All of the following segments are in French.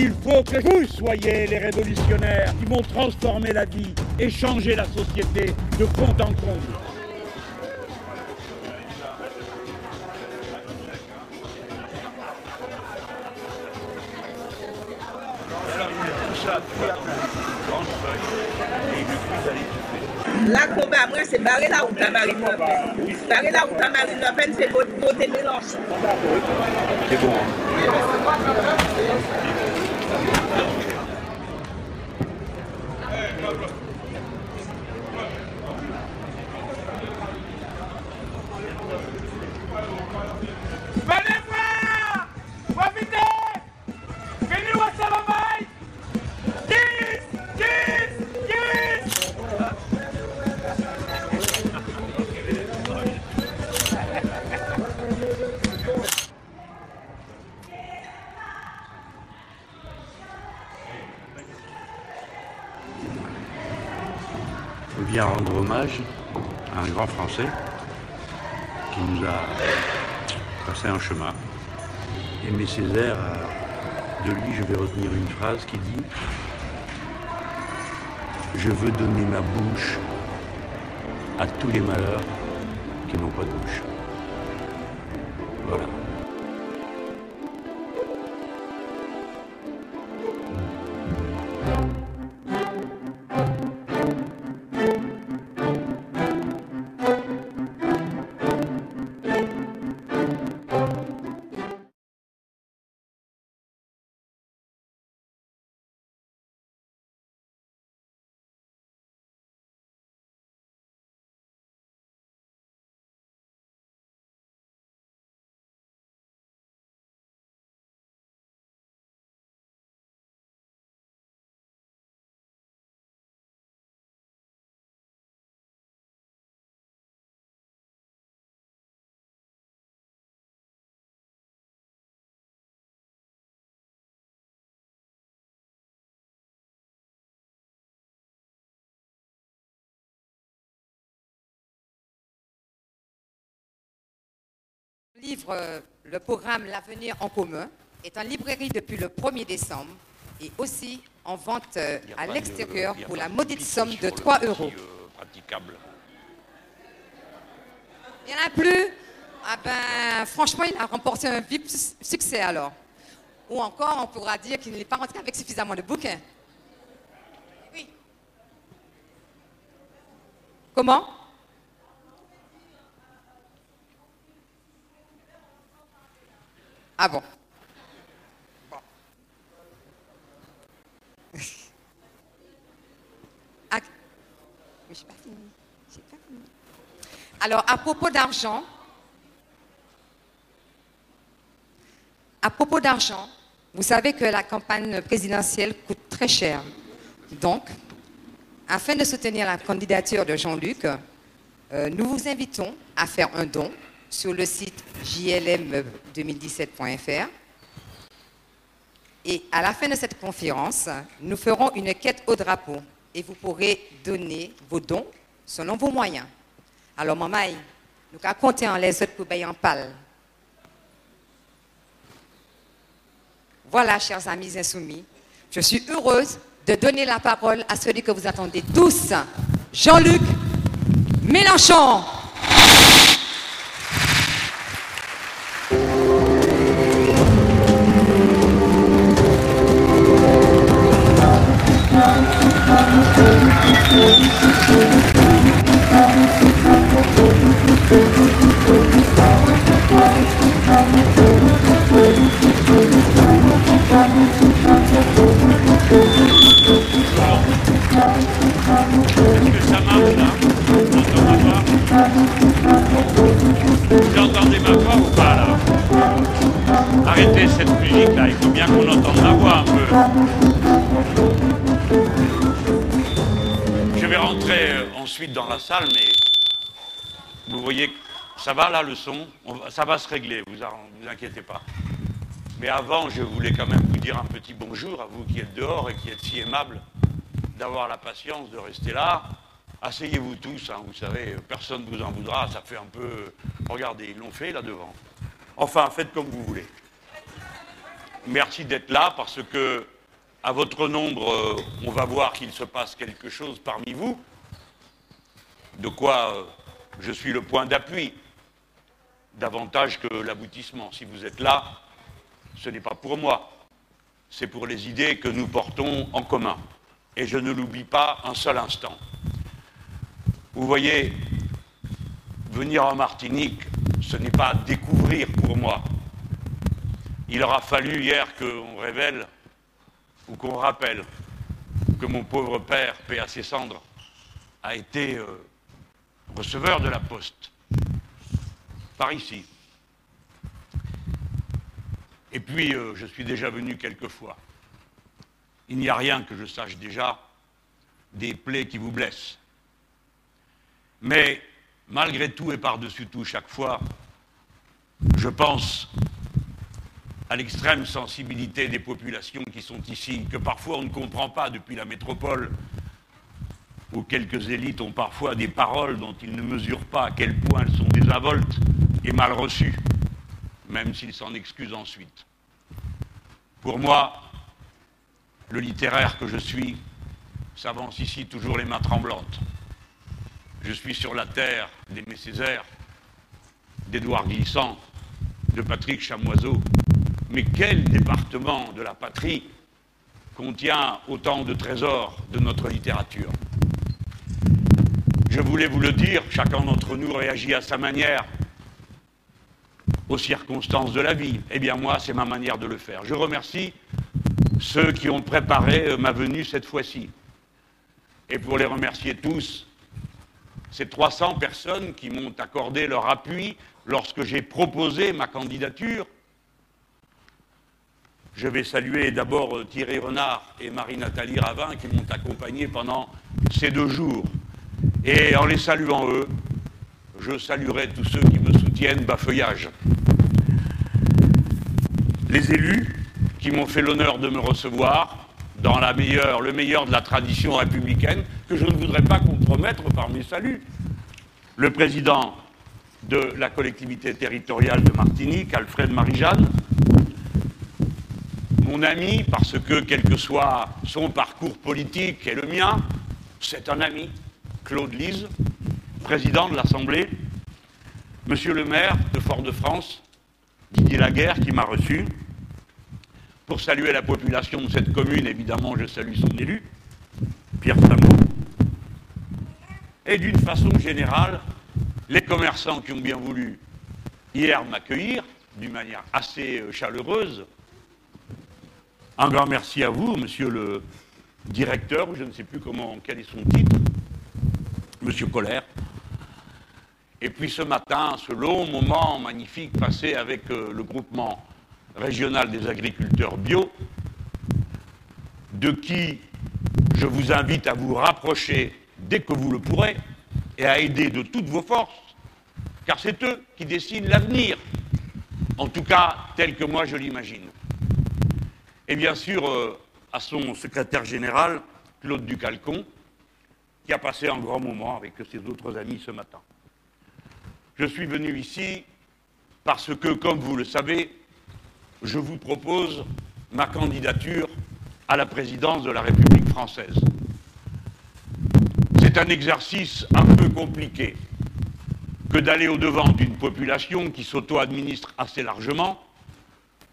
Il faut que vous soyez les révolutionnaires qui vont transformer la vie et changer la société de fond en comble. La combat, moi, c'est barrer la route à Marine Le Pen. Barrer la route à Marine Le Pen, c'est voter Mélenchon. C'est bon. Thank you. Un grand Français qui nous a passé un chemin. Aimé Césaire, de lui, je vais retenir une phrase qui dit Je veux donner ma bouche à tous les malheurs qui n'ont pas de bouche. Livre, euh, le programme L'avenir en commun est en librairie depuis le 1er décembre et aussi en vente euh, à l'extérieur pour la maudite somme de le 3 parti, euros. euh. Il n'y en a plus? Ah ben, franchement, il a remporté un vif su- succès alors. Ou encore, on pourra dire qu'il n'est pas rentré avec suffisamment de bouquins. Oui. Comment? Ah bon Ah, pas. Alors, à propos d'argent, à propos d'argent, vous savez que la campagne présidentielle coûte très cher. Donc, afin de soutenir la candidature de Jean-Luc, euh, nous vous invitons à faire un don sur le site jlm2017.fr. Et à la fin de cette conférence, nous ferons une quête au drapeau et vous pourrez donner vos dons selon vos moyens. Alors, maman, nous allons compter en les autres pour payer en pâle. Voilà, chers amis insoumis, je suis heureuse de donner la parole à celui que vous attendez tous, Jean-Luc Mélenchon. Arrêtez cette musique là, il faut bien qu'on entende ma voix un peu. Rentrer euh, ensuite dans la salle, mais vous voyez, ça va là le son Ça va se régler, vous vous inquiétez pas. Mais avant, je voulais quand même vous dire un petit bonjour à vous qui êtes dehors et qui êtes si aimables d'avoir la patience de rester là. Asseyez-vous tous, hein, vous savez, personne ne vous en voudra, ça fait un peu... Regardez, ils l'ont fait là devant. Enfin, faites comme vous voulez. merci d'être là parce que, à votre nombre, euh, on va voir qu'il se passe quelque chose parmi vous, de quoi euh, je suis le point d'appui, davantage que l'aboutissement. Si vous êtes là, ce n'est pas pour moi, c'est pour les idées que nous portons en commun. Et je ne l'oublie pas un seul instant. Vous voyez, venir en Martinique, ce n'est pas découvrir pour moi. Il aura fallu hier qu'on révèle ou qu'on rappelle que mon pauvre père, paix à a été euh, receveur de la poste, par ici. Et puis, euh, je suis déjà venu quelques fois. Il n'y a rien que je sache déjà des plaies qui vous blessent. Mais malgré tout et par-dessus tout, chaque fois, je pense à l'extrême sensibilité des populations qui sont ici, que parfois on ne comprend pas depuis la métropole, où quelques élites ont parfois des paroles dont ils ne mesurent pas à quel point elles sont désinvoltes et mal reçues, même s'ils s'en excusent ensuite. Pour moi, le littéraire que je suis s'avance ici toujours les mains tremblantes. Je suis sur la terre d'Aimé Césaire, d'Édouard Glissant, de Patrick Chamoiseau. Mais quel département de la patrie contient autant de trésors de notre littérature? Je voulais vous le dire, chacun d'entre nous réagit à sa manière aux circonstances de la vie. Eh bien moi, c'est ma manière de le faire. Je remercie ceux qui ont préparé ma venue cette fois-ci. Et pour les remercier tous, ces 300 personnes qui m'ont accordé leur appui lorsque j'ai proposé ma candidature. Je vais saluer d'abord Thierry Renard et Marie-Nathalie Ravin qui m'ont accompagné pendant ces deux jours. Et en les saluant eux, je saluerai tous ceux qui me soutiennent bafeuillage. Les élus qui m'ont fait l'honneur de me recevoir, dans la meilleure, le meilleur de la tradition républicaine, que je ne voudrais pas compromettre par mes saluts. Le président de la collectivité territoriale de Martinique, Alfred Marie-Jeanne, mon ami, parce que quel que soit son parcours politique et le mien, c'est un ami, Claude Lise, président de l'Assemblée, monsieur le maire de Fort-de-France, Didier Laguerre, qui m'a reçu, pour saluer la population de cette commune, évidemment, je salue son élu, Pierre Samou. Et d'une façon générale, les commerçants qui ont bien voulu hier m'accueillir d'une manière assez euh, chaleureuse. Un grand merci à vous, monsieur le directeur, je ne sais plus comment, quel est son titre, monsieur Colère. Et puis ce matin, ce long moment magnifique passé avec euh, le groupement régional des agriculteurs bio, de qui je vous invite à vous rapprocher dès que vous le pourrez et à aider de toutes vos forces, car c'est eux qui dessinent l'avenir, en tout cas tel que moi je l'imagine. Et bien sûr, euh, à son secrétaire général, Claude Ducalcon, qui a passé un grand moment avec ses autres amis ce matin. Je suis venu ici parce que, comme vous le savez, je vous propose ma candidature à la présidence de la République française. C'est un exercice un peu compliqué que d'aller au-devant d'une population qui s'auto-administre assez largement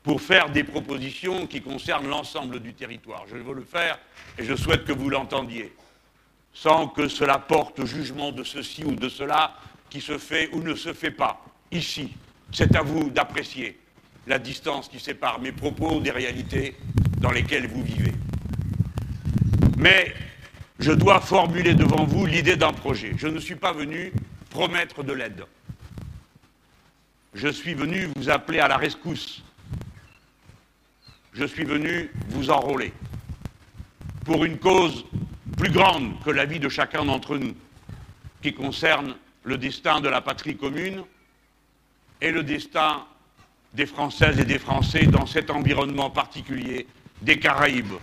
pour faire des propositions qui concernent l'ensemble du territoire. Je veux le faire et je souhaite que vous l'entendiez, sans que cela porte jugement de ceci ou de cela qui se fait ou ne se fait pas. Ici, c'est à vous d'apprécier la distance qui sépare mes propos des réalités dans lesquelles vous vivez. Mais je dois formuler devant vous l'idée d'un projet. Je ne suis pas venu promettre de l'aide. Je suis venu vous appeler à la rescousse. Je suis venu vous enrôler pour une cause plus grande que la vie de chacun d'entre nous, qui concerne le destin de la patrie commune et le destin des Françaises et des Français dans cet environnement particulier des Caraïbes,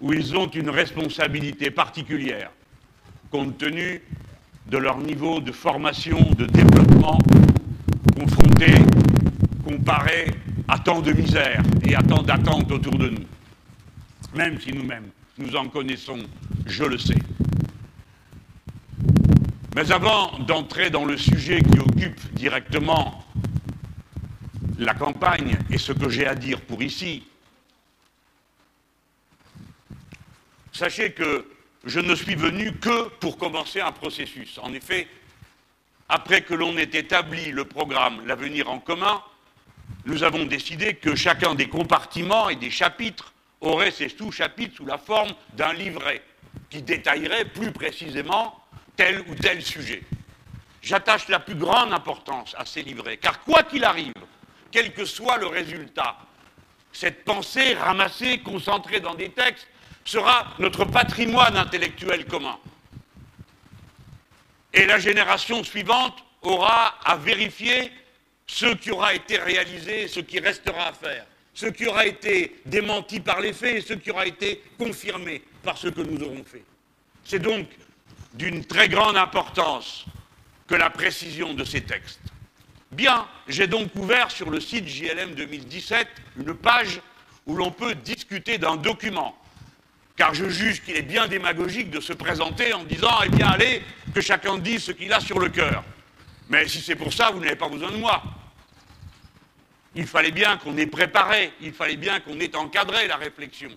où ils ont une responsabilité particulière, compte tenu de leur niveau de formation, de développement, confronté, comparé à tant de misère et à tant d'attentes autour de nous, même si nous-mêmes nous en connaissons, je le sais. Mais avant d'entrer dans le sujet qui occupe directement la campagne et ce que j'ai à dire pour ici, sachez que je ne suis venu que pour commencer un processus. En effet, après que l'on ait établi le programme L'avenir en commun, nous avons décidé que chacun des compartiments et des chapitres aurait ses sous-chapitres sous la forme d'un livret qui détaillerait plus précisément tel ou tel sujet. J'attache la plus grande importance à ces livrets, car quoi qu'il arrive, quel que soit le résultat, cette pensée ramassée, concentrée dans des textes, sera notre patrimoine intellectuel commun. Et la génération suivante aura à vérifier ce qui aura été réalisé, ce qui restera à faire, ce qui aura été démenti par les faits et ce qui aura été confirmé par ce que nous aurons fait. C'est donc d'une très grande importance que la précision de ces textes. Bien, j'ai donc ouvert sur le site JLM 2017 une page où l'on peut discuter d'un document, car je juge qu'il est bien démagogique de se présenter en disant, eh bien allez, que chacun dise ce qu'il a sur le cœur. Mais si c'est pour ça, vous n'avez pas besoin de moi. Il fallait bien qu'on ait préparé, il fallait bien qu'on ait encadré la réflexion.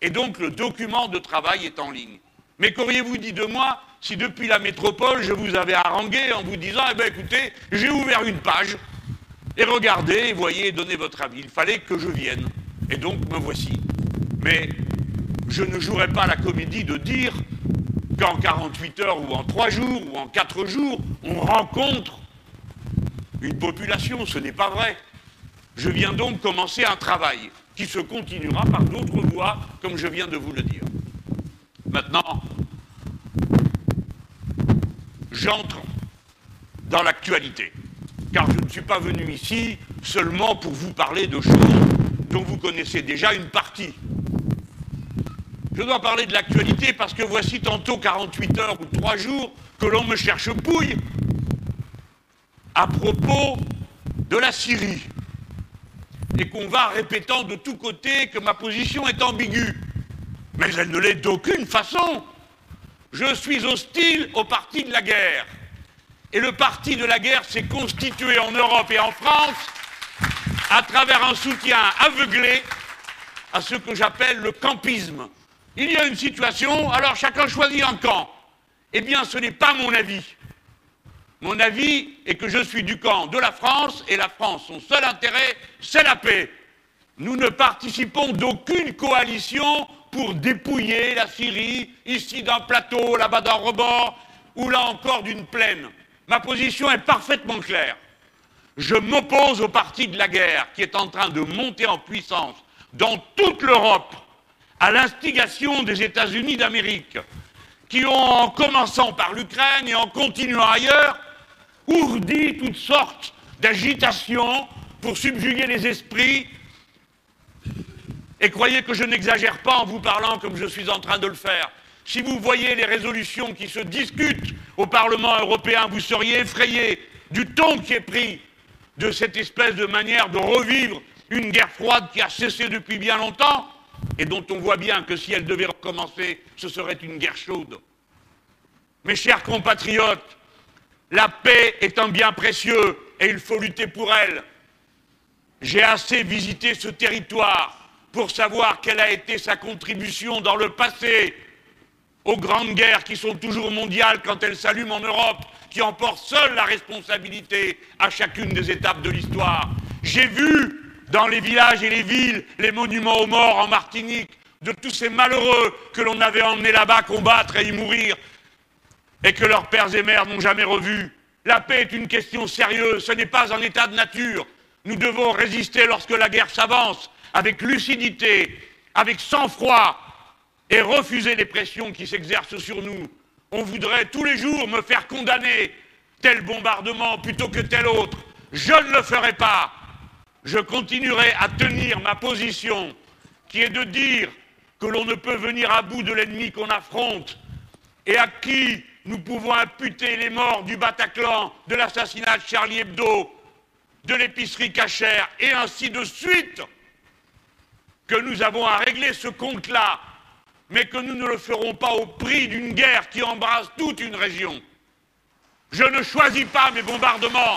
Et donc le document de travail est en ligne. Mais qu'auriez-vous dit de moi si depuis la métropole je vous avais harangué en vous disant Eh bien écoutez, j'ai ouvert une page, et regardez, voyez, donnez votre avis. Il fallait que je vienne. Et donc me voici. Mais je ne jouerai pas la comédie de dire qu'en 48 heures ou en 3 jours ou en 4 jours, on rencontre une population. Ce n'est pas vrai. Je viens donc commencer un travail qui se continuera par d'autres voies, comme je viens de vous le dire. Maintenant, j'entre dans l'actualité, car je ne suis pas venu ici seulement pour vous parler de choses dont vous connaissez déjà une partie. Je dois parler de l'actualité parce que voici tantôt 48 heures ou 3 jours que l'on me cherche pouille à propos de la Syrie et qu'on va répétant de tous côtés que ma position est ambiguë. Mais elle ne l'est d'aucune façon. Je suis hostile au parti de la guerre. Et le parti de la guerre s'est constitué en Europe et en France à travers un soutien aveuglé à ce que j'appelle le campisme. Il y a une situation, alors chacun choisit un camp. Eh bien, ce n'est pas mon avis. Mon avis est que je suis du camp de la France et la France, son seul intérêt, c'est la paix. Nous ne participons d'aucune coalition pour dépouiller la Syrie, ici d'un plateau, là-bas d'un rebord, ou là encore d'une plaine. Ma position est parfaitement claire. Je m'oppose au parti de la guerre qui est en train de monter en puissance dans toute l'Europe à l'instigation des États-Unis d'Amérique, qui ont, en commençant par l'Ukraine et en continuant ailleurs, ourdi toutes sortes d'agitations pour subjuguer les esprits. Et croyez que je n'exagère pas en vous parlant comme je suis en train de le faire. Si vous voyez les résolutions qui se discutent au Parlement européen, vous seriez effrayé du ton qui est pris de cette espèce de manière de revivre une guerre froide qui a cessé depuis bien longtemps et dont on voit bien que si elle devait recommencer, ce serait une guerre chaude. Mes chers compatriotes, la paix est un bien précieux et il faut lutter pour elle. J'ai assez visité ce territoire pour savoir quelle a été sa contribution dans le passé aux grandes guerres qui sont toujours mondiales quand elles s'allument en Europe, qui emportent seules la responsabilité à chacune des étapes de l'histoire. J'ai vu dans les villages et les villes les monuments aux morts en Martinique de tous ces malheureux que l'on avait emmenés là-bas combattre et y mourir et que leurs pères et mères n'ont jamais revu. La paix est une question sérieuse, ce n'est pas un état de nature. Nous devons résister lorsque la guerre s'avance, avec lucidité, avec sang-froid, et refuser les pressions qui s'exercent sur nous. On voudrait tous les jours me faire condamner tel bombardement plutôt que tel autre. Je ne le ferai pas. Je continuerai à tenir ma position, qui est de dire que l'on ne peut venir à bout de l'ennemi qu'on affronte et à qui nous pouvons imputer les morts du Bataclan, de l'assassinat de Charlie Hebdo, de l'épicerie cachère, et ainsi de suite, que nous avons à régler ce compte-là, mais que nous ne le ferons pas au prix d'une guerre qui embrasse toute une région. Je ne choisis pas mes bombardements.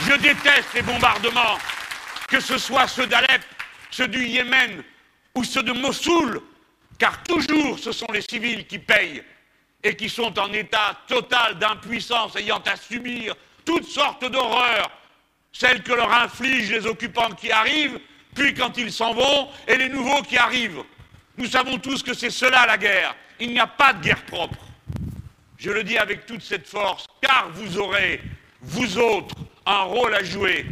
Je déteste les bombardements, que ce soit ceux d'Alep, ceux du Yémen ou ceux de Mossoul, car toujours ce sont les civils qui payent et qui sont en état total d'impuissance, ayant à subir toutes sortes d'horreurs, celles que leur infligent les occupants qui arrivent, puis quand ils s'en vont, et les nouveaux qui arrivent. Nous savons tous que c'est cela la guerre. Il n'y a pas de guerre propre. Je le dis avec toute cette force, car vous aurez, vous autres, un rôle à jouer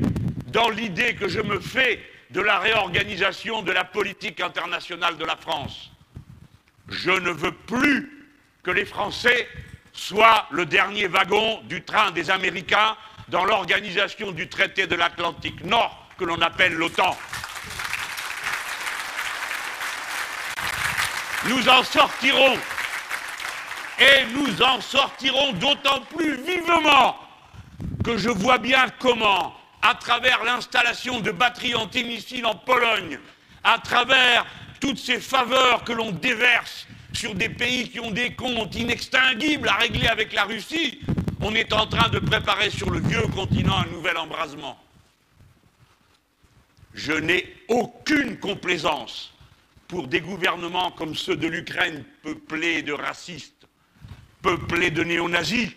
dans l'idée que je me fais de la réorganisation de la politique internationale de la France. Je ne veux plus que les Français soient le dernier wagon du train des Américains dans l'organisation du traité de l'Atlantique Nord que l'on appelle l'OTAN. Nous en sortirons et nous en sortirons d'autant plus vivement que je vois bien comment, à travers l'installation de batteries antimissiles en Pologne, à travers toutes ces faveurs que l'on déverse sur des pays qui ont des comptes inextinguibles à régler avec la Russie, on est en train de préparer sur le vieux continent un nouvel embrasement. Je n'ai aucune complaisance pour des gouvernements comme ceux de l'Ukraine peuplés de racistes, peuplés de néo-nazis,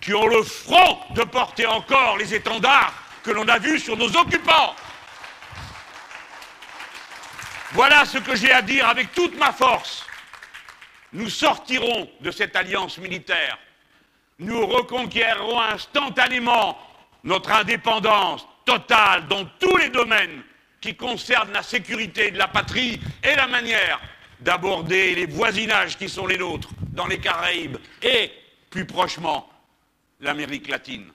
qui ont le front de porter encore les étendards que l'on a vus sur nos occupants. Voilà ce que j'ai à dire avec toute ma force. Nous sortirons de cette alliance militaire. Nous reconquérerons instantanément notre indépendance totale dans tous les domaines qui concernent la sécurité de la patrie et la manière d'aborder les voisinages qui sont les nôtres dans les Caraïbes et, plus prochement, l'Amérique latine.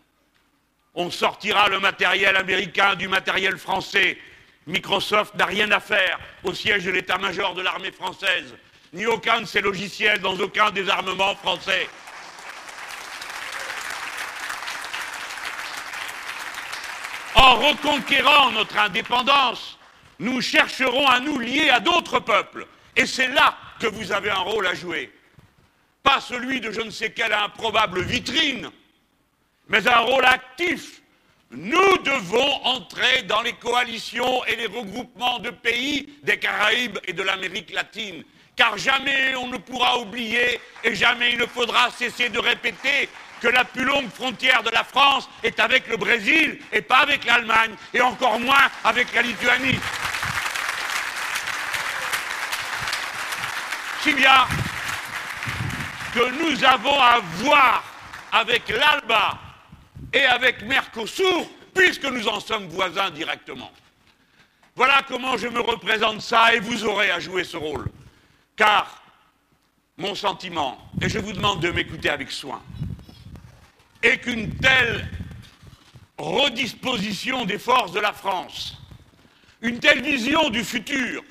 On sortira le matériel américain du matériel français. Microsoft n'a rien à faire au siège de l'état-major de l'armée française, ni aucun de ses logiciels dans aucun des armements français. En reconquérant notre indépendance, nous chercherons à nous lier à d'autres peuples. Et c'est là que vous avez un rôle à jouer. Pas celui de je ne sais quelle improbable vitrine, mais un rôle actif. Nous devons entrer dans les coalitions et les regroupements de pays des Caraïbes et de l'Amérique latine. Car jamais on ne pourra oublier et jamais il ne faudra cesser de répéter que la plus longue frontière de la France est avec le Brésil et pas avec l'Allemagne, et encore moins avec la Lituanie. Si bien que nous avons à voir avec l'ALBA et avec Mercosur, puisque nous en sommes voisins directement. Voilà comment je me représente ça, et vous aurez à jouer ce rôle. Car mon sentiment, et je vous demande de m'écouter avec soin, est qu'une telle redisposition des forces de la France, une telle vision du futur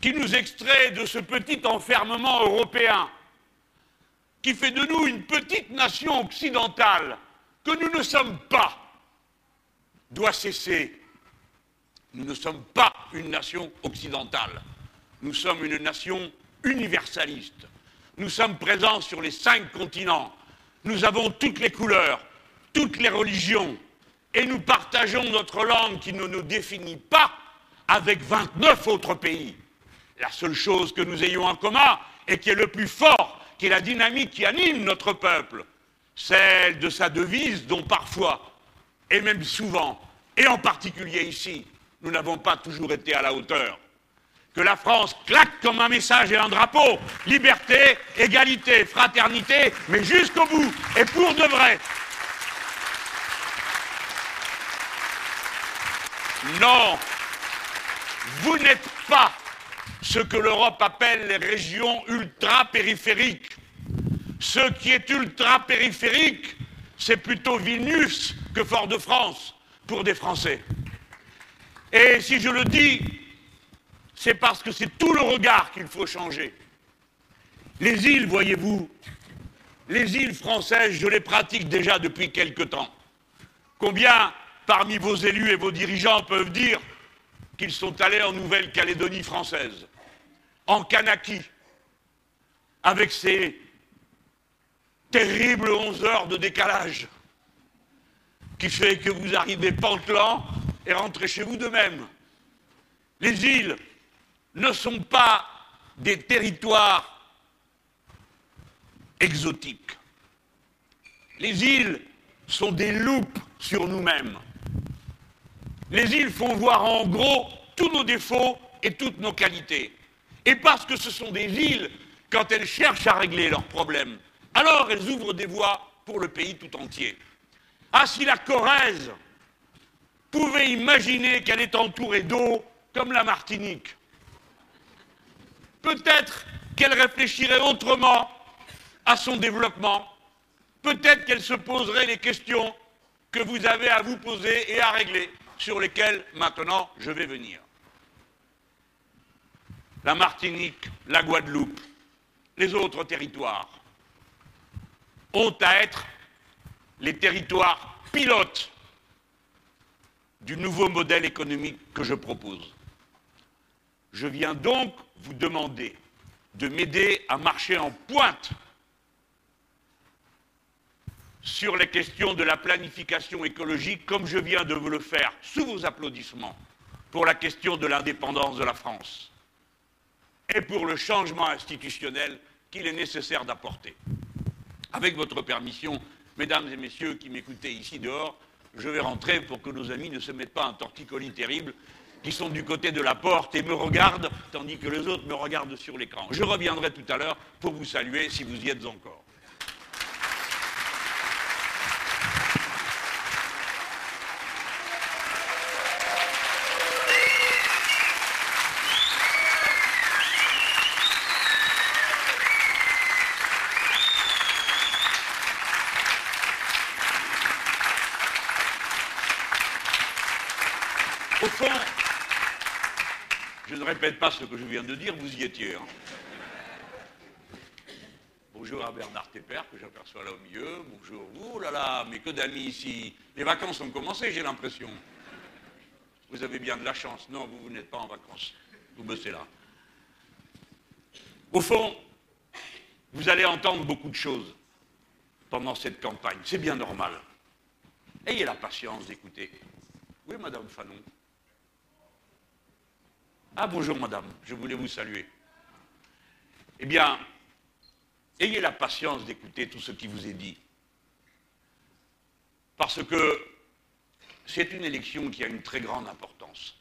qui nous extrait de ce petit enfermement européen, qui fait de nous une petite nation occidentale que nous ne sommes pas, doit cesser. Nous ne sommes pas une nation occidentale. Nous sommes une nation universaliste. Nous sommes présents sur les cinq continents. Nous avons toutes les couleurs, toutes les religions, et nous partageons notre langue qui ne nous définit pas avec 29 autres pays. La seule chose que nous ayons en commun et qui est le plus fort, qui est la dynamique qui anime notre peuple, celle de sa devise dont parfois, et même souvent, et en particulier ici, nous n'avons pas toujours été à la hauteur que la France claque comme un message et un drapeau. Liberté, égalité, fraternité, mais jusqu'au bout et pour de vrai. Non, vous n'êtes pas ce que l'Europe appelle les régions ultra-périphériques. Ce qui est ultra-périphérique, c'est plutôt Vilnius que Fort-de-France pour des Français. Et si je le dis, c'est parce que c'est tout le regard qu'il faut changer. Les îles, voyez-vous, Les îles françaises, je les pratique déjà depuis quelque temps. Combien parmi vos élus et vos dirigeants peuvent dire qu'ils sont allés en Nouvelle-Calédonie française, en Kanaki, avec ces terribles 11 heures de décalage, qui fait que vous arrivez pantelant et rentrez chez vous de même. Les îles ne sont pas des territoires exotiques. Les îles sont des loupes sur nous-mêmes. Les îles font voir en gros tous nos défauts et toutes nos qualités. Et parce que ce sont des îles, quand elles cherchent à régler leurs problèmes, alors elles ouvrent des voies pour le pays tout entier. Ah, si la Corrèze pouvait imaginer qu'elle est entourée d'eau comme la Martinique, peut-être qu'elle réfléchirait autrement à son développement, peut-être qu'elle se poserait les questions que vous avez à vous poser et à régler, sur lesquelles maintenant je vais venir. La Martinique, la Guadeloupe, les autres territoires ont à être les territoires pilotes du nouveau modèle économique que je propose. Je viens donc vous demander de m'aider à marcher en pointe sur les questions de la planification écologique, comme je viens de vous le faire sous vos applaudissements, pour la question de l'indépendance de la France et pour le changement institutionnel qu'il est nécessaire d'apporter. Avec votre permission, mesdames et messieurs qui m'écoutez ici dehors, je vais rentrer pour que nos amis ne se mettent pas un torticolis terrible, qui sont du côté de la porte et me regardent, tandis que les autres me regardent sur l'écran. Je reviendrai tout à l'heure pour vous saluer si vous y êtes encore. Au fond, je ne répète pas ce que je viens de dire, vous y étiez. hein. Bonjour à Bernard Tepper, que j'aperçois là au milieu. Bonjour. Oh là là, mais que d'amis ici. Les vacances ont commencé, j'ai l'impression. Vous avez bien de la chance. Non, vous, vous n'êtes pas en vacances. Vous bossez là. Au fond, vous allez entendre beaucoup de choses pendant cette campagne. C'est bien normal. Ayez la patience d'écouter. Oui, Madame Fanon? Ah, bonjour, Madame. Je voulais vous saluer. Eh bien, ayez la patience d'écouter tout ce qui vous est dit. Parce que c'est une élection qui a une très grande importance.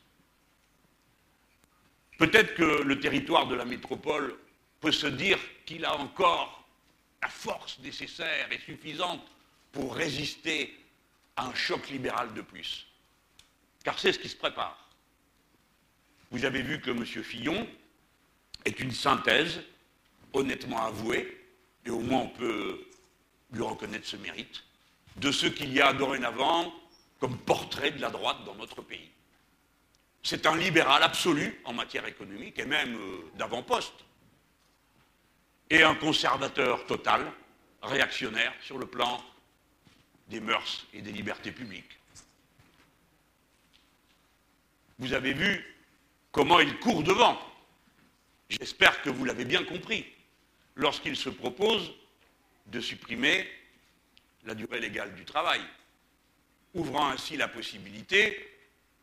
Peut-être que le territoire de la métropole peut se dire qu'il a encore la force nécessaire et suffisante pour résister à un choc libéral de plus. Car c'est ce qui se prépare. Vous avez vu que M. Fillon est une synthèse, honnêtement avouée, et au moins on peut lui reconnaître ce mérite, de ce qu'il y a dorénavant comme portrait de la droite dans notre pays. C'est un libéral absolu en matière économique et même euh, d'avant-poste. Et un conservateur total, réactionnaire sur le plan des mœurs et des libertés publiques. Vous avez vu comment il court devant. J'espère que vous l'avez bien compris lorsqu'il se propose de supprimer la durée légale du travail, ouvrant ainsi la possibilité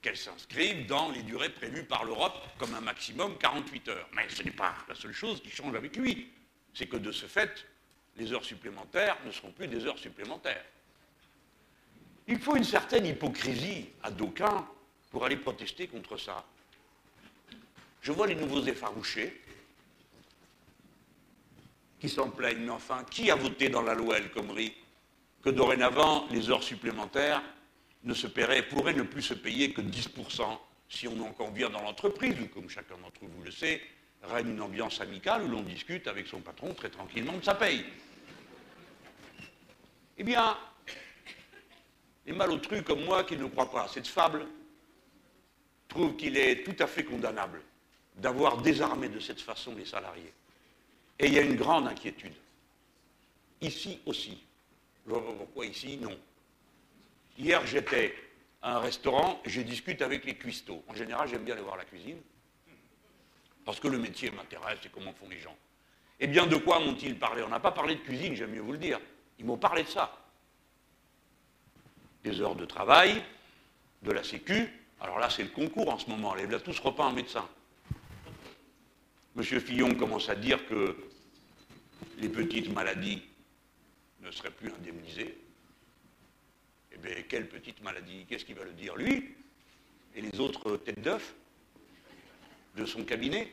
qu'elle s'inscrive dans les durées prévues par l'Europe comme un maximum 48 heures. Mais ce n'est pas la seule chose qui change avec lui. C'est que de ce fait, les heures supplémentaires ne seront plus des heures supplémentaires. Il faut une certaine hypocrisie à d'aucuns pour aller protester contre ça. Je vois les nouveaux effarouchés qui s'en plaignent, mais enfin, qui a voté dans la loi El Khomri que dorénavant les heures supplémentaires ne se paieraient, pourraient ne plus se payer que 10% si on en convient dans l'entreprise, où, comme chacun d'entre vous le sait, règne une ambiance amicale où l'on discute avec son patron très tranquillement de sa paye. Eh bien, les malotrus comme moi qui ne croient pas à cette fable trouvent qu'il est tout à fait condamnable d'avoir désarmé de cette façon les salariés. Et il y a une grande inquiétude. Ici aussi. Je vois pas pourquoi ici, non. Hier, j'étais à un restaurant je discute avec les cuistots. En général, j'aime bien aller voir la cuisine. Parce que le métier m'intéresse et comment font les gens. Eh bien, de quoi m'ont-ils parlé? On n'a pas parlé de cuisine, j'aime mieux vous le dire. Ils m'ont parlé de ça. Des heures de travail, de la sécu. Alors là, c'est le concours en ce moment. Allez, là, tous repas en médecin. Monsieur Fillon commence à dire que les petites maladies ne seraient plus indemnisées. Eh bien, quelle petite maladie? Qu'est-ce qu'il va le dire, lui Et les autres têtes d'œuf de son cabinet?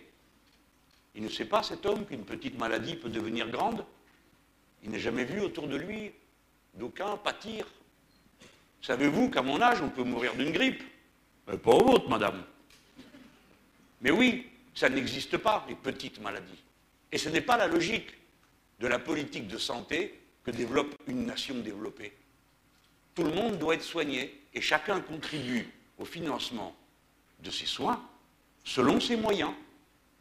Il ne sait pas, cet homme, qu'une petite maladie peut devenir grande Il n'a jamais vu autour de lui d'aucun pâtir. Savez-vous qu'à mon âge, on peut mourir d'une grippe? Mais Pas au vôtre, madame. Mais oui, ça n'existe pas, les petites maladies. Et ce n'est pas la logique de la politique de santé que développe une nation développée. Tout le monde doit être soigné et chacun contribue au financement de ses soins selon ses moyens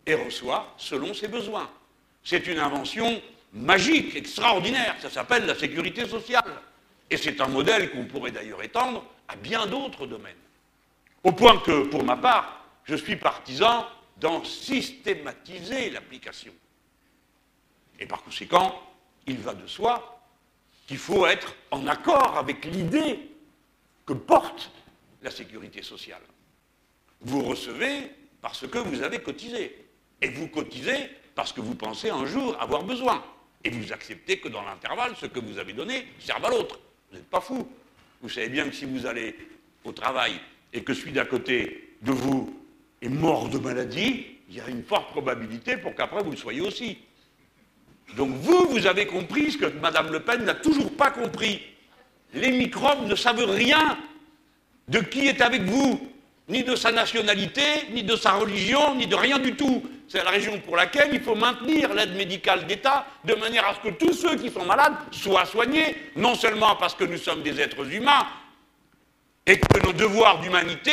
et reçoit selon ses besoins. C'est une invention magique, extraordinaire, ça s'appelle la sécurité sociale. Et c'est un modèle qu'on pourrait d'ailleurs étendre à bien d'autres domaines. Au point que, pour ma part, je suis partisan d'en systématiser l'application. Et par conséquent, il va de soi qu'il faut être en accord avec l'idée que porte la sécurité sociale. Vous recevez parce que vous avez cotisé. Et vous cotisez parce que vous pensez un jour avoir besoin. Et vous acceptez que dans l'intervalle, ce que vous avez donné serve à l'autre. Vous n'êtes pas fou. Vous savez bien que si vous allez au travail et que celui d'à côté de vous est mort de maladie, il y a une forte probabilité pour qu'après vous le soyez aussi. Donc vous, vous avez compris ce que Mme Le Pen n'a toujours pas compris. Les microbes ne savent rien de qui est avec vous, ni de sa nationalité, ni de sa religion, ni de rien du tout. C'est la raison pour laquelle il faut maintenir l'aide médicale d'État de manière à ce que tous ceux qui sont malades soient soignés, non seulement parce que nous sommes des êtres humains et que nos devoirs d'humanité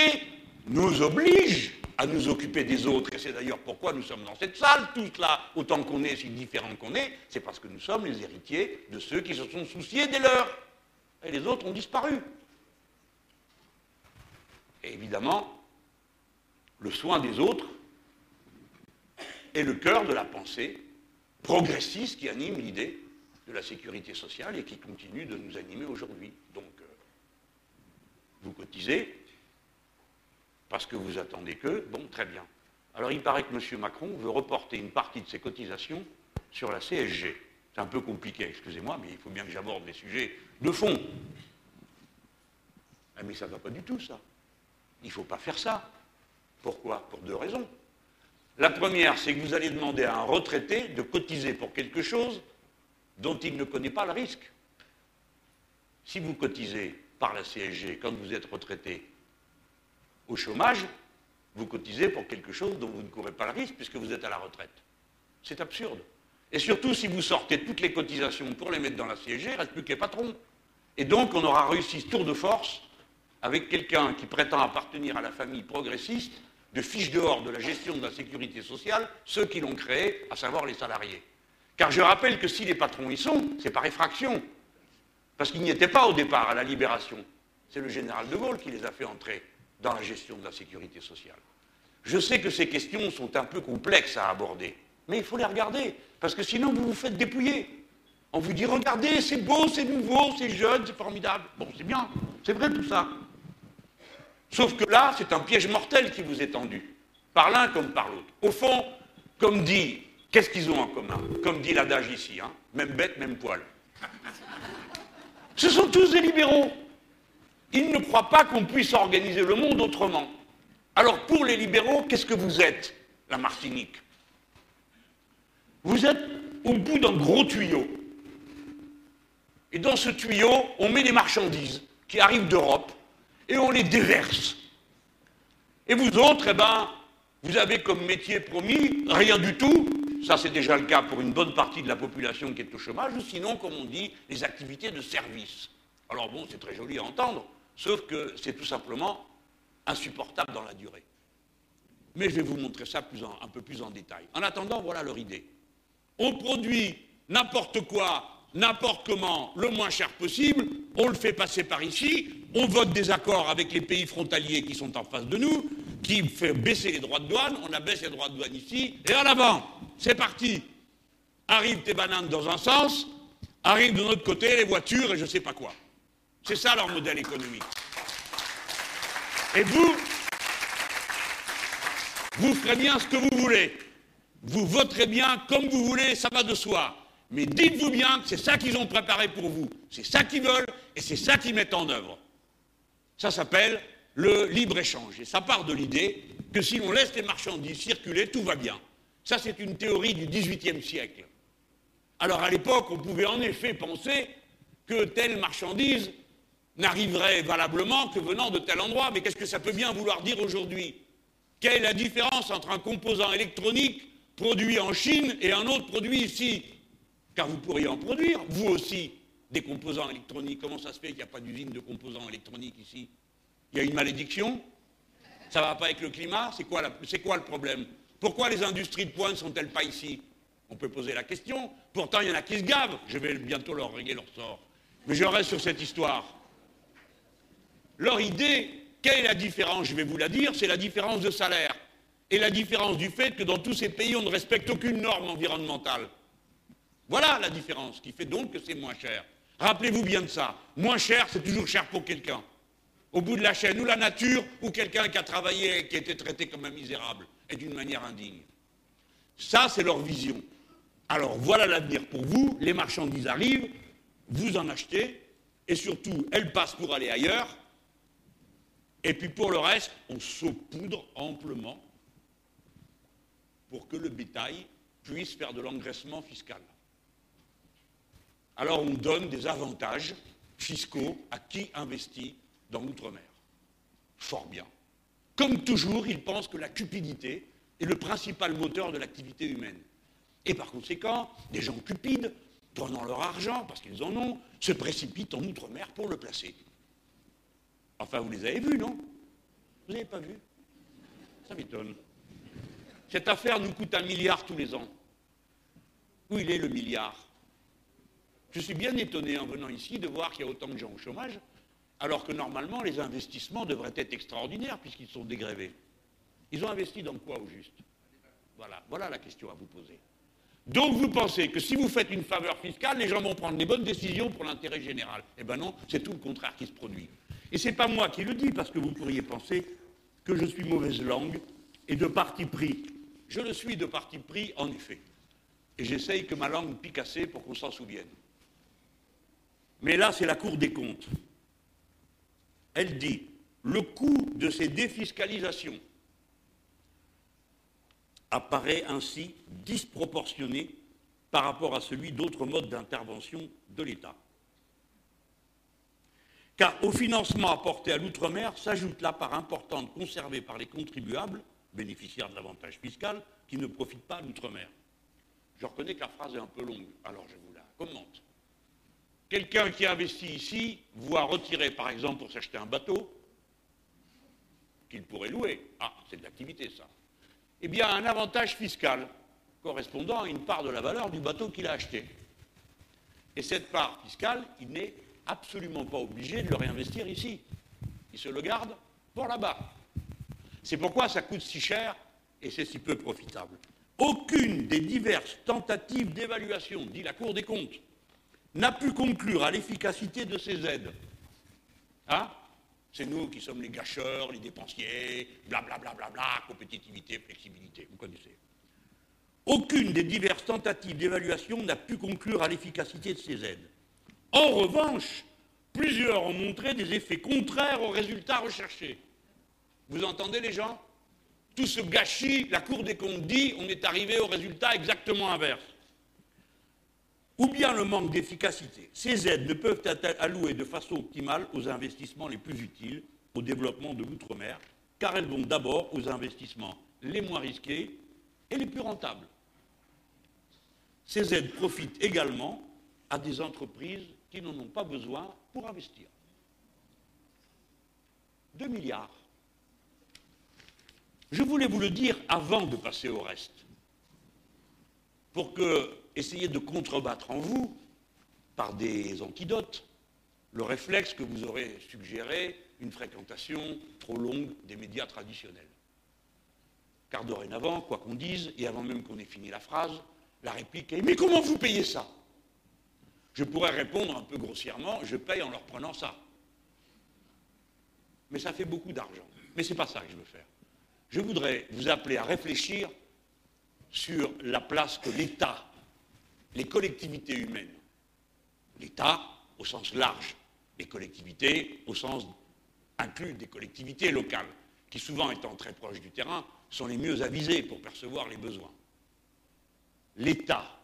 nous obligent à nous occuper des autres. Et c'est d'ailleurs pourquoi nous sommes dans cette salle, tous là, autant qu'on est, si différents qu'on est, c'est parce que nous sommes les héritiers de ceux qui se sont souciés des leurs. Et les autres ont disparu. Et évidemment, le soin des autres est le cœur de la pensée progressiste qui anime l'idée de la sécurité sociale et qui continue de nous animer aujourd'hui. Donc, euh, vous cotisez, parce que vous attendez que, bon, très bien. Alors il paraît que M. Macron veut reporter une partie de ses cotisations sur la CSG. C'est un peu compliqué, excusez-moi, mais il faut bien que j'aborde les sujets de fond. Ah, mais ça ne va pas du tout, ça. Il ne faut pas faire ça. Pourquoi? Pour deux raisons. La première, c'est que vous allez demander à un retraité de cotiser pour quelque chose dont il ne connaît pas le risque. Si vous cotisez par la CSG quand vous êtes retraité au chômage, vous cotisez pour quelque chose dont vous ne courez pas le risque puisque vous êtes à la retraite. C'est absurde. Et surtout, si vous sortez toutes les cotisations pour les mettre dans la CSG, il ne reste plus que les patrons. Et donc, on aura réussi ce tour de force avec quelqu'un qui prétend appartenir à la famille progressiste de fiche dehors de la gestion de la sécurité sociale ceux qui l'ont créé, à savoir les salariés. Car je rappelle que si les patrons y sont, c'est par effraction. Parce qu'ils n'y étaient pas au départ, à la libération. C'est le général de Gaulle qui les a fait entrer dans la gestion de la sécurité sociale. Je sais que ces questions sont un peu complexes à aborder, mais il faut les regarder, parce que sinon vous vous faites dépouiller. On vous dit, regardez, c'est beau, c'est nouveau, c'est jeune, c'est formidable. Bon, c'est bien, c'est vrai tout ça. Sauf que là, c'est un piège mortel qui vous est tendu, par l'un comme par l'autre. Au fond, comme dit, qu'est-ce qu'ils ont en commun? Comme dit l'adage ici, hein, même bête, même poil. Ce sont tous des libéraux. Ils ne croient pas qu'on puisse organiser le monde autrement. Alors pour les libéraux, qu'est-ce que vous êtes, la Martinique? Vous êtes au bout d'un gros tuyau. Et dans ce tuyau, on met des marchandises qui arrivent d'Europe et on les déverse. Et vous autres, eh ben, vous avez comme métier promis rien du tout. Ça, c'est déjà le cas pour une bonne partie de la population qui est au chômage, ou sinon, comme on dit, les activités de service. Alors bon, c'est très joli à entendre, Sauf que c'est tout simplement insupportable dans la durée. Mais je vais vous montrer ça un peu plus en détail. En attendant, voilà leur idée. On produit n'importe quoi n'importe comment, le moins cher possible, on le fait passer par ici, on vote des accords avec les pays frontaliers qui sont en face de nous, qui fait baisser les droits de douane, on a baissé les droits de douane ici, et en avant, c'est parti. Arrivent tes bananes dans un sens, arrivent de l'autre côté les voitures et je ne sais pas quoi. C'est ça leur modèle économique. Et vous, vous ferez bien ce que vous voulez. Vous voterez bien comme vous voulez, ça va de soi. Mais dites-vous bien que c'est ça qu'ils ont préparé pour vous. C'est ça qu'ils veulent et c'est ça qu'ils mettent en œuvre. Ça s'appelle le libre-échange. Et ça part de l'idée que si on laisse les marchandises circuler, tout va bien. Ça, c'est une théorie du XVIIIe siècle. Alors à l'époque, on pouvait en effet penser que telle marchandise n'arriverait valablement que venant de tel endroit. Mais qu'est-ce que ça peut bien vouloir dire aujourd'hui? Quelle est la différence entre un composant électronique produit en Chine et un autre produit ici? Car vous pourriez en produire, vous aussi, des composants électroniques. Comment ça se fait qu'il n'y a pas d'usine de composants électroniques ici? Il y a une malédiction? Ça ne va pas avec le climat? C'est quoi, le problème? Pourquoi les industries de pointe ne sont-elles pas ici? On peut poser la question. Pourtant, il y en a qui se gavent. Je vais bientôt leur régler leur sort. Mais je reste sur cette histoire. Leur idée, quelle est la différence Je vais vous la dire, c'est la différence de salaire. Et la différence du fait que dans tous ces pays, on ne respecte aucune norme environnementale. Voilà la différence, qui fait donc que c'est moins cher. Rappelez-vous bien de ça. Moins cher, c'est toujours cher pour quelqu'un. Au bout de la chaîne, ou la nature, ou quelqu'un qui a travaillé et qui a été traité comme un misérable, et d'une manière indigne. Ça, c'est leur vision. Alors voilà l'avenir pour vous. Les marchandises arrivent, vous en achetez, et surtout, elles passent pour aller ailleurs. Et puis pour le reste, on saupoudre amplement pour que le bétail puisse faire de l'engraissement fiscal. Alors on donne des avantages fiscaux à qui investit dans l'outre-mer. Fort bien. Comme toujours, ils pensent que la cupidité est le principal moteur de l'activité humaine. Et par conséquent, des gens cupides, prenant leur argent, parce qu'ils en ont, se précipitent en outre-mer pour le placer. Enfin, vous les avez vus, non? Vous n'avez pas vu? Ça m'étonne. Cette affaire nous coûte un milliard tous les ans. Où il est le milliard? Je suis bien étonné en venant ici de voir qu'il y a autant de gens au chômage, alors que normalement les investissements devraient être extraordinaires puisqu'ils sont dégrévés. Ils ont investi dans quoi au juste? Voilà, voilà la question à vous poser. Donc vous pensez que si vous faites une faveur fiscale, les gens vont prendre les bonnes décisions pour l'intérêt général? Eh bien non, c'est tout le contraire qui se produit. Et ce n'est pas moi qui le dis, parce que vous pourriez penser que je suis mauvaise langue et de parti pris. Je le suis de parti pris, en effet. Et j'essaye que ma langue pique pour qu'on s'en souvienne. Mais là, c'est la Cour des comptes. Elle dit le coût de ces défiscalisations apparaît ainsi disproportionné par rapport à celui d'autres modes d'intervention de l'État. Car au financement apporté à l'outre-mer s'ajoute la part importante conservée par les contribuables, bénéficiaires de l'avantage fiscal, qui ne profitent pas à l'outre-mer. Je reconnais que la phrase est un peu longue, alors je vous la commente. Quelqu'un qui investit ici voit retirer, par exemple, pour s'acheter un bateau, qu'il pourrait louer. Ah, c'est de l'activité, ça eh bien, un avantage fiscal correspondant à une part de la valeur du bateau qu'il a acheté. Et cette part fiscale, il n'est absolument pas obligé de le réinvestir ici. Il se le garde pour là-bas. C'est pourquoi ça coûte si cher et c'est si peu profitable. Aucune des diverses tentatives d'évaluation, dit la Cour des comptes, n'a pu conclure à l'efficacité de ces aides. Hein c'est nous qui sommes les gâcheurs, les dépensiers, blablabla, bla, bla, bla, compétitivité, flexibilité, vous connaissez. Aucune des diverses tentatives d'évaluation n'a pu conclure à l'efficacité de ces aides. En revanche, plusieurs ont montré des effets contraires aux résultats recherchés. Vous entendez les gens? Tout ce gâchis, la Cour des comptes dit, on est arrivé au résultat exactement inverse ou bien le manque d'efficacité. Ces aides ne peuvent être allouées de façon optimale aux investissements les plus utiles au développement de l'outre-mer, car elles vont d'abord aux investissements les moins risqués et les plus rentables. Ces aides profitent également à des entreprises qui n'en ont pas besoin pour investir. 2 milliards. Je voulais vous le dire avant de passer au reste, pour que essayer de contrebattre en vous par des antidotes. Le réflexe que vous aurez suggéré, une fréquentation trop longue des médias traditionnels. Car dorénavant, quoi qu'on dise, et avant même qu'on ait fini la phrase, la réplique est Mais comment vous payez ça? Je pourrais répondre un peu grossièrement Je paye en leur prenant ça. Mais ça fait beaucoup d'argent. Mais ce n'est pas ça que je veux faire. Je voudrais vous appeler à réfléchir sur la place que l'État, les collectivités humaines, l'État au sens large, les collectivités au sens inclus des collectivités locales, qui souvent étant très proches du terrain, sont les mieux avisées pour percevoir les besoins. L'État,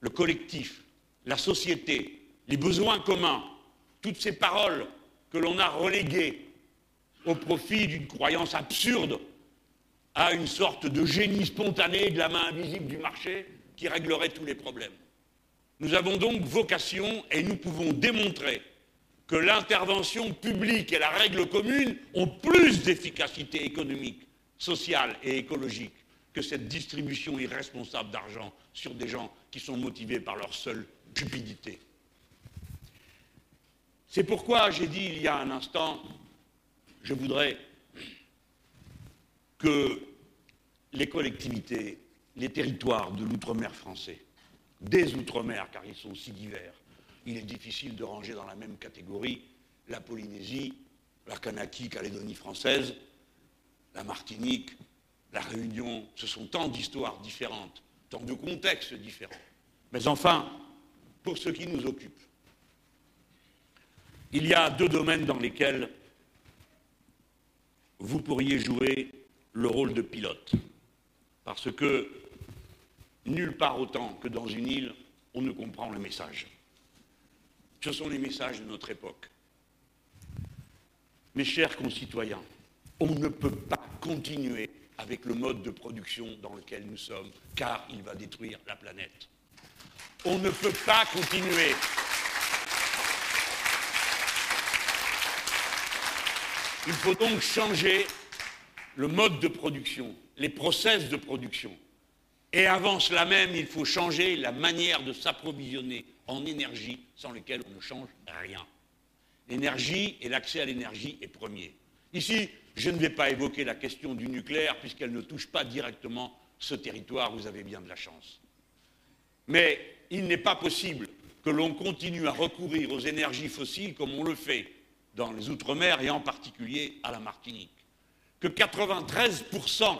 le collectif, la société, les besoins communs, toutes ces paroles que l'on a reléguées au profit d'une croyance absurde à une sorte de génie spontané de la main invisible du marché qui réglerait tous les problèmes. Nous avons donc vocation et nous pouvons démontrer que l'intervention publique et la règle commune ont plus d'efficacité économique, sociale et écologique que cette distribution irresponsable d'argent sur des gens qui sont motivés par leur seule C'est pourquoi j'ai dit il y a un instant, je voudrais que les collectivités, les territoires de l'outre-mer français, des outre-mer, car ils sont si divers, il est difficile de ranger dans la même catégorie la Polynésie, la Kanaki, Calédonie française, la Martinique, la Réunion. Ce sont tant d'histoires différentes, tant de contextes différents. Mais enfin, pour ce qui nous occupe, il y a deux domaines dans lesquels vous pourriez jouer le rôle de pilote. Parce que nulle part autant que dans une île, on ne comprend le message. Ce sont les messages de notre époque. Mes chers concitoyens, on ne peut pas continuer avec le mode de production dans lequel nous sommes, car il va détruire la planète. On ne peut pas continuer. Il faut donc changer le mode de production, les process de production. Et avant cela même, il faut changer la manière de s'approvisionner en énergie sans lequel on ne change rien. L'énergie et l'accès à l'énergie est premier. Ici, je ne vais pas évoquer la question du nucléaire puisqu'elle ne touche pas directement ce territoire, vous avez bien de la chance. Mais il n'est pas possible que l'on continue à recourir aux énergies fossiles comme on le fait dans les Outre-mer et en particulier à la Martinique. Que 93%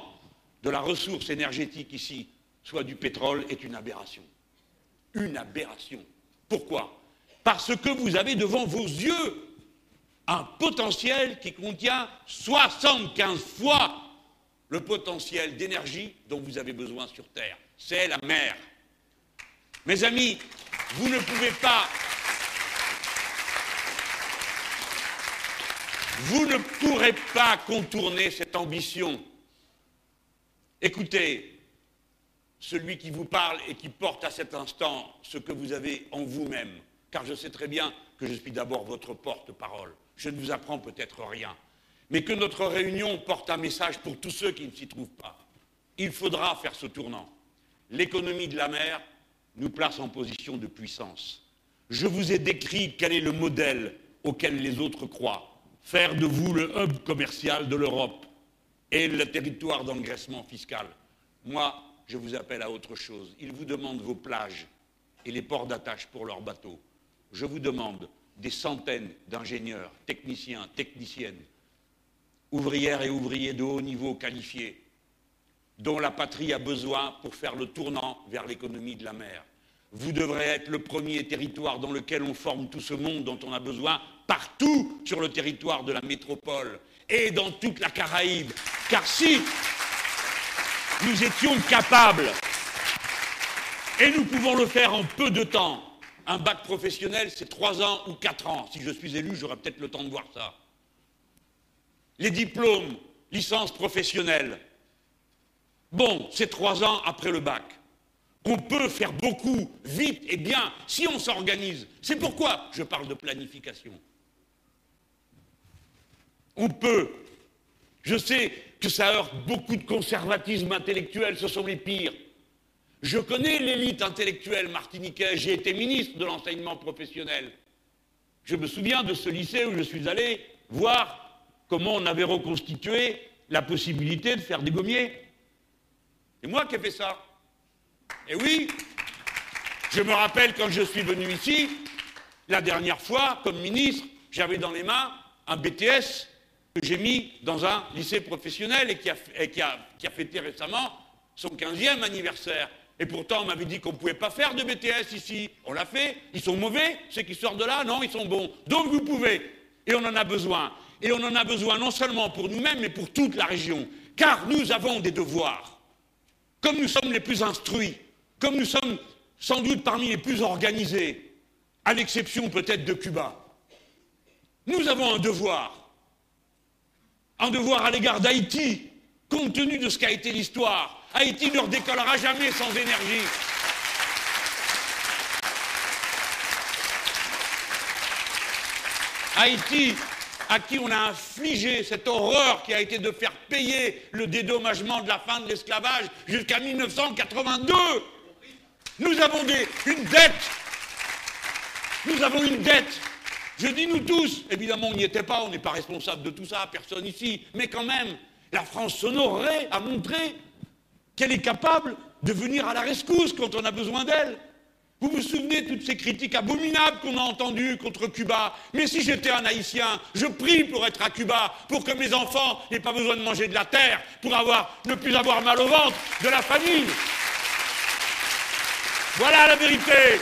de la ressource énergétique ici soit du pétrole est une aberration. Une aberration. Pourquoi? Parce que vous avez devant vos yeux un potentiel qui contient 75 fois le potentiel d'énergie dont vous avez besoin sur Terre. C'est la mer. Mes amis, vous ne pouvez pas Vous ne pourrez pas contourner cette ambition. Écoutez, celui qui vous parle et qui porte à cet instant ce que vous avez en vous-même, car je sais très bien que je suis d'abord votre porte-parole. Je ne vous apprends peut-être rien, mais que notre réunion porte un message pour tous ceux qui ne s'y trouvent pas. Il faudra faire ce tournant. L'économie de la mer nous place en position de puissance. Je vous ai décrit quel est le modèle auquel les autres croient. Faire de vous le hub commercial de l'Europe et le territoire d'engraissement fiscal. Moi, je vous appelle à autre chose. Ils vous demandent vos plages et les ports d'attache pour leurs bateaux. Je vous demande des centaines d'ingénieurs, techniciens, techniciennes, ouvrières et ouvriers de haut niveau qualifiés, dont la patrie a besoin pour faire le tournant vers l'économie de la mer. Vous devrez être le premier territoire dans lequel on forme tout ce monde dont on a besoin partout sur le territoire de la métropole et dans toute la Caraïbe. Car si nous étions capables, et nous pouvons le faire en peu de temps. Un bac professionnel, c'est trois ans ou quatre ans. Si je suis élu, j'aurai peut-être le temps de voir ça. Les diplômes, licence professionnelle, bon, c'est trois ans après le bac. On peut faire beaucoup, vite et bien, si on s'organise. C'est pourquoi je parle de planification. On peut je sais que ça heurte beaucoup de conservatisme intellectuel, ce sont les pires. Je connais l'élite intellectuelle martiniquaise, j'ai été ministre de l'enseignement professionnel. Je me souviens de ce lycée où je suis allé voir comment on avait reconstitué la possibilité de faire des gommiers. C'est moi qui ai fait ça. Et oui, je me rappelle quand je suis venu ici, la dernière fois, comme ministre, j'avais dans les mains un BTS que j'ai mis dans un lycée professionnel et qui a fêté récemment son 15e anniversaire. Et pourtant, on m'avait dit qu'on ne pouvait pas faire de BTS ici. On l'a fait. Ils sont mauvais, ceux qui sortent de là Non, ils sont bons. Donc vous pouvez. Et on en a besoin. Et on en a besoin non seulement pour nous-mêmes, mais pour toute la région. Car nous avons des devoirs. Comme nous sommes les plus instruits, comme nous sommes sans doute parmi les plus organisés, à l'exception peut-être de Cuba, nous avons un devoir. Un devoir à l'égard d'Haïti, compte tenu de ce qu'a été l'histoire. Haïti ne redécollera jamais sans énergie. Haïti, à qui on a infligé cette horreur qui a été de faire payer le dédommagement de la fin de l'esclavage jusqu'à 1982. Nous avons une dette. Nous avons une dette. Je dis nous tous. Évidemment, on n'y était pas, on n'est pas responsable de tout ça, personne ici. Mais quand même, la France s'honorerait à montrer qu'elle est capable de venir à la rescousse quand on a besoin d'elle. Vous vous souvenez de toutes ces critiques abominables qu'on a entendues contre Cuba Mais si j'étais un haïtien, je prie pour être à Cuba, pour que mes enfants n'aient pas besoin de manger de la terre, pour avoir, ne plus avoir mal au ventre de la famille. Voilà la vérité.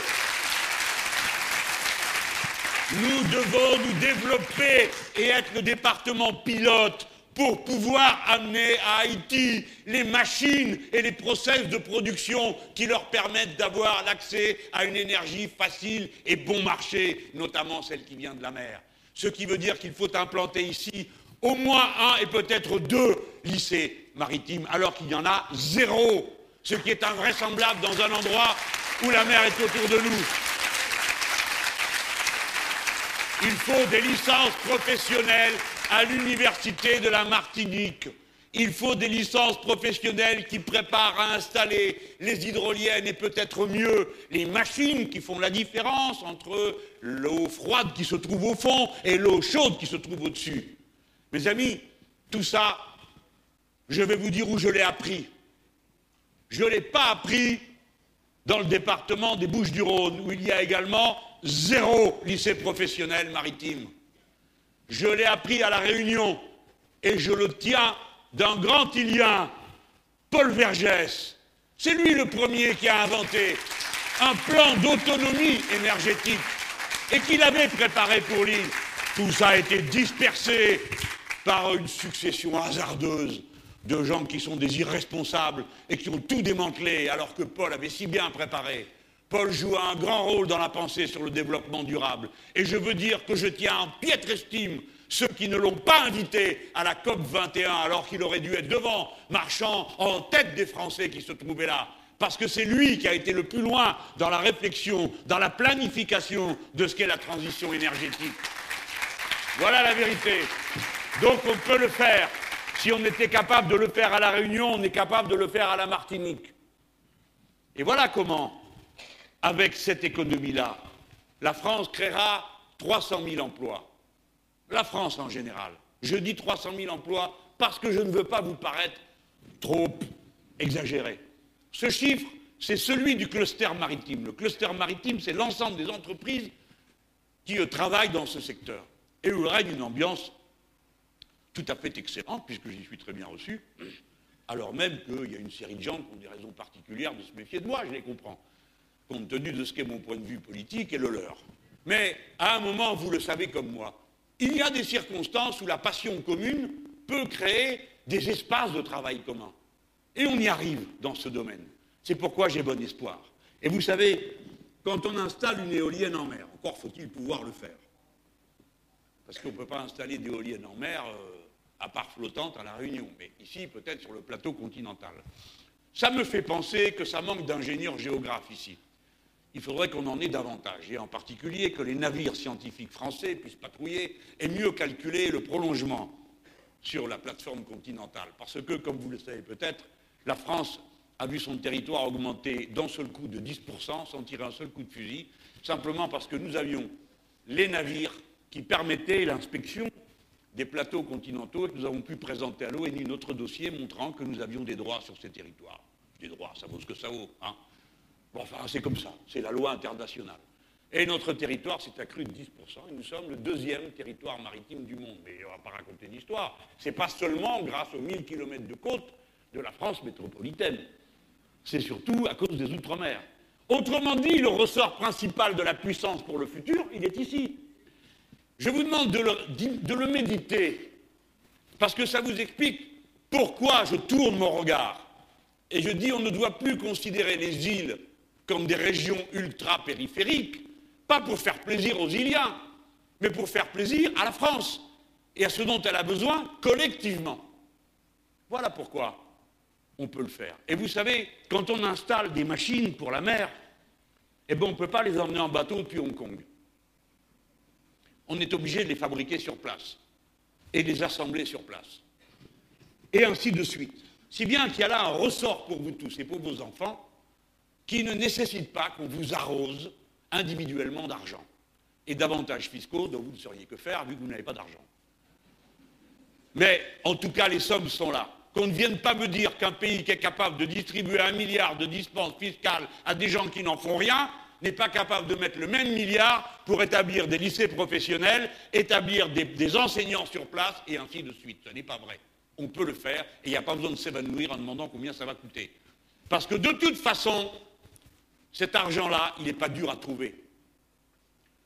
Nous devons nous développer et être le département pilote pour pouvoir amener à Haïti les machines et les process de production qui leur permettent d'avoir l'accès à une énergie facile et bon marché, notamment celle qui vient de la mer. Ce qui veut dire qu'il faut implanter ici au moins un et peut-être deux lycées maritimes, alors qu'il y en a zéro, ce qui est invraisemblable dans un endroit où la mer est autour de nous. Il faut des licences professionnelles à l'université de la Martinique. Il faut des licences professionnelles qui préparent à installer les hydroliennes et peut-être mieux les machines qui font la différence entre l'eau froide qui se trouve au fond et l'eau chaude qui se trouve au-dessus. Mes amis, tout ça, je vais vous dire où je l'ai appris. Je ne l'ai pas appris dans le département des Bouches-du-Rhône, où il y a également zéro lycée professionnel maritime. Je l'ai appris à La Réunion et je le tiens d'un grand Ilien, Paul Vergès. C'est lui le premier qui a inventé un plan d'autonomie énergétique et qu'il avait préparé pour l'île. Tout ça a été dispersé par une succession hasardeuse de gens qui sont des irresponsables et qui ont tout démantelé alors que Paul avait si bien préparé. Paul joue un grand rôle dans la pensée sur le développement durable. Et je veux dire que je tiens en piètre estime ceux qui ne l'ont pas invité à la COP 21 alors qu'il aurait dû être devant, marchant en tête des Français qui se trouvaient là. Parce que c'est lui qui a été le plus loin dans la réflexion, dans la planification de ce qu'est la transition énergétique. Voilà la vérité. Donc on peut le faire. Si on était capable de le faire à La Réunion, on est capable de le faire à la Martinique. Et voilà comment avec cette économie-là, la France créera 300 000 emplois. La France en général. Je dis 300 000 emplois parce que je ne veux pas vous paraître trop exagéré. Ce chiffre, c'est celui du cluster maritime. Le cluster maritime, c'est l'ensemble des entreprises qui travaillent dans ce secteur. Et où règne une ambiance tout à fait excellente, puisque j'y suis très bien reçu, alors même qu'il y a une série de gens qui ont des raisons particulières de se méfier de moi, je les comprends compte tenu de ce qu'est mon point de vue politique et le leur. Mais à un moment, vous le savez comme moi, il y a des circonstances où la passion commune peut créer des espaces de travail commun. Et on y arrive dans ce domaine. C'est pourquoi j'ai bon espoir. Et vous savez, quand on installe une éolienne en mer, encore faut-il pouvoir le faire. Parce qu'on ne peut pas installer d'éoliennes en mer euh, à part flottante à La Réunion, mais ici peut-être sur le plateau continental. Ça me fait penser que ça manque d'ingénieurs géographes ici il faudrait qu'on en ait davantage, et en particulier que les navires scientifiques français puissent patrouiller et mieux calculer le prolongement sur la plateforme continentale. Parce que, comme vous le savez peut-être, la France a vu son territoire augmenter d'un seul coup de 10% sans tirer un seul coup de fusil, simplement parce que nous avions les navires qui permettaient l'inspection des plateaux continentaux et que nous avons pu présenter à l'ONU notre dossier montrant que nous avions des droits sur ces territoires. Des droits, ça vaut ce que ça vaut. Hein bon, enfin, c'est comme ça, c'est la loi internationale. Et notre territoire s'est accru de 10%, et nous sommes le deuxième territoire maritime du monde. Mais on ne va pas raconter d'histoire. Ce n'est pas seulement grâce aux 1000 km de côte de la France métropolitaine. C'est surtout à cause des Outre-mer. Autrement dit, le ressort principal de la puissance pour le futur, il est ici. Je vous demande de le, de le méditer, parce que ça vous explique pourquoi je tourne mon regard. Et je dis on ne doit plus considérer les îles comme des régions ultra-périphériques, pas pour faire plaisir aux Iliens, mais pour faire plaisir à la France et à ce dont elle a besoin collectivement. Voilà pourquoi on peut le faire. Et vous savez, quand on installe des machines pour la mer, eh bien, on ne peut pas les emmener en bateau depuis Hong Kong. On est obligé de les fabriquer sur place et les assembler sur place. Et ainsi de suite. Si bien qu'il y a là un ressort pour vous tous et pour vos enfants qui ne nécessite pas qu'on vous arrose individuellement d'argent et d'avantages fiscaux dont vous ne sauriez que faire vu que vous n'avez pas d'argent. Mais en tout cas, les sommes sont là. Qu'on ne vienne pas me dire qu'un pays qui est capable de distribuer un milliard de dispenses fiscales à des gens qui n'en font rien n'est pas capable de mettre le même milliard pour établir des lycées professionnels, établir des, des enseignants sur place et ainsi de suite. Ce n'est pas vrai. On peut le faire et il n'y a pas besoin de s'évanouir en demandant combien ça va coûter. Parce que de toute façon, cet argent-là, il n'est pas dur à trouver.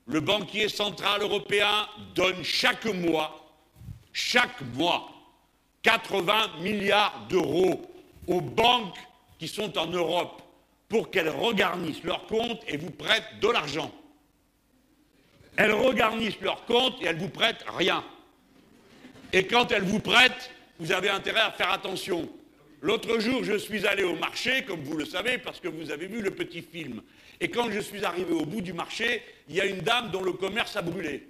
Le banquier central européen donne chaque mois, chaque mois, 80 milliards d'euros aux banques qui sont en Europe pour qu'elles regarnissent leurs comptes et vous prêtent de l'argent. Elles regarnissent leurs comptes et elles vous prêtent rien. Et quand elles vous prêtent, vous avez intérêt à faire attention. L'autre jour, je suis allé au marché, comme vous le savez, parce que vous avez vu le petit film. Et quand je suis arrivé au bout du marché, il y a une dame dont le commerce a brûlé.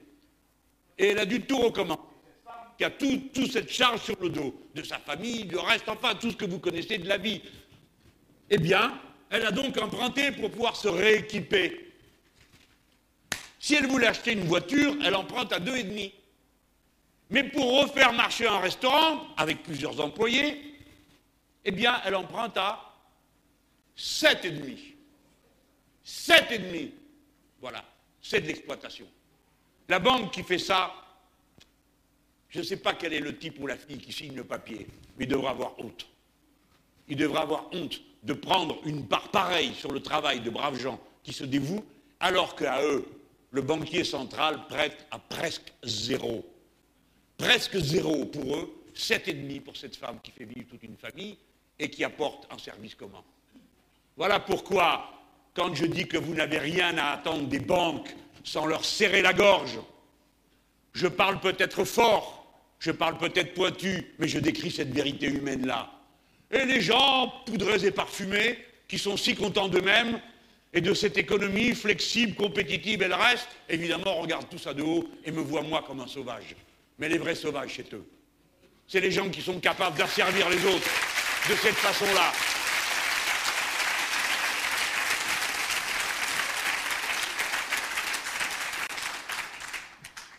Et elle a dû tout recommencer. Qui a toute cette charge sur le dos, de sa famille, du reste, enfin, tout ce que vous connaissez de la vie. Eh bien, elle a donc emprunté pour pouvoir se rééquiper. Si elle voulait acheter une voiture, elle emprunte à deux et demi. Mais pour refaire marcher un restaurant, avec plusieurs employés, eh bien, elle emprunte à 7,5. 7,5. Voilà, c'est de l'exploitation. La banque qui fait ça, je ne sais pas quel est le type ou la fille qui signe le papier, mais il devra avoir honte. Il devra avoir honte de prendre une part pareille sur le travail de braves gens qui se dévouent, alors qu'à eux, le banquier central prête à presque zéro. Presque zéro pour eux, 7,5 pour cette femme qui fait vivre toute une famille, et qui apporte un service commun. Voilà pourquoi, quand je dis que vous n'avez rien à attendre des banques sans leur serrer la gorge, je parle peut-être fort, je parle peut-être pointu, mais je décris cette vérité humaine-là. Et les gens, poudrés et parfumés, qui sont si contents d'eux-mêmes et de cette économie flexible, compétitive et le reste, évidemment, regardent tout ça de haut et me voient moi comme un sauvage. Mais les vrais sauvages, c'est eux. C'est les gens qui sont capables d'asservir les autres de cette façon-là.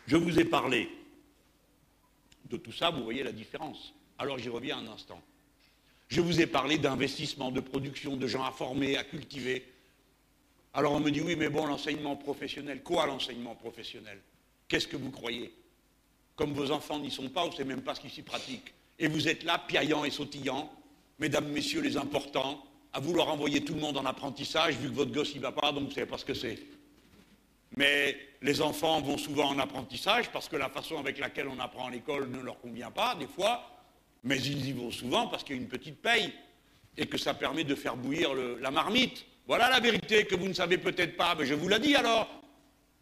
Je vous ai parlé de tout ça, vous voyez la différence. Alors j'y reviens un instant. Je vous ai parlé d'investissement, de production, de gens à former, à cultiver. Alors on me dit oui, mais bon, l'enseignement professionnel, quoi l'enseignement professionnel? Qu'est-ce que vous croyez? Comme vos enfants n'y sont pas, vous ne savez même pas ce qui s'y pratique. Et vous êtes là, piaillant et sautillant, mesdames, messieurs les importants, à vouloir envoyer tout le monde en apprentissage, vu que votre gosse n'y va pas, donc vous ne savez pas ce que c'est. Mais les enfants vont souvent en apprentissage parce que la façon avec laquelle on apprend à l'école ne leur convient pas, des fois, mais ils y vont souvent parce qu'il y a une petite paye et que ça permet de faire bouillir la marmite. Voilà la vérité que vous ne savez peut-être pas, mais je vous l'ai dit alors.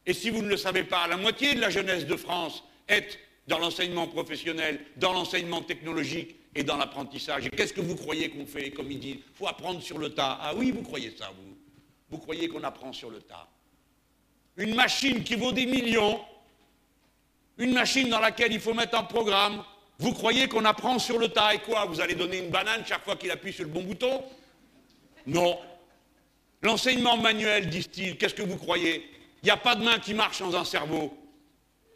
Et si vous ne le savez pas, la moitié de la jeunesse de France est dans l'enseignement professionnel, dans l'enseignement technologique, et dans l'apprentissage. Et qu'est-ce que vous croyez qu'on fait Comme il dit, faut apprendre sur le tas. Ah oui, vous croyez ça, vous Vous croyez qu'on apprend sur le tas Une machine qui vaut des millions, une machine dans laquelle il faut mettre un programme, vous croyez qu'on apprend sur le tas et quoi Vous allez donner une banane chaque fois qu'il appuie sur le bon bouton? Non. L'enseignement manuel, disent-ils, qu'est-ce que vous croyez? Il n'y a pas de main qui marche dans un cerveau.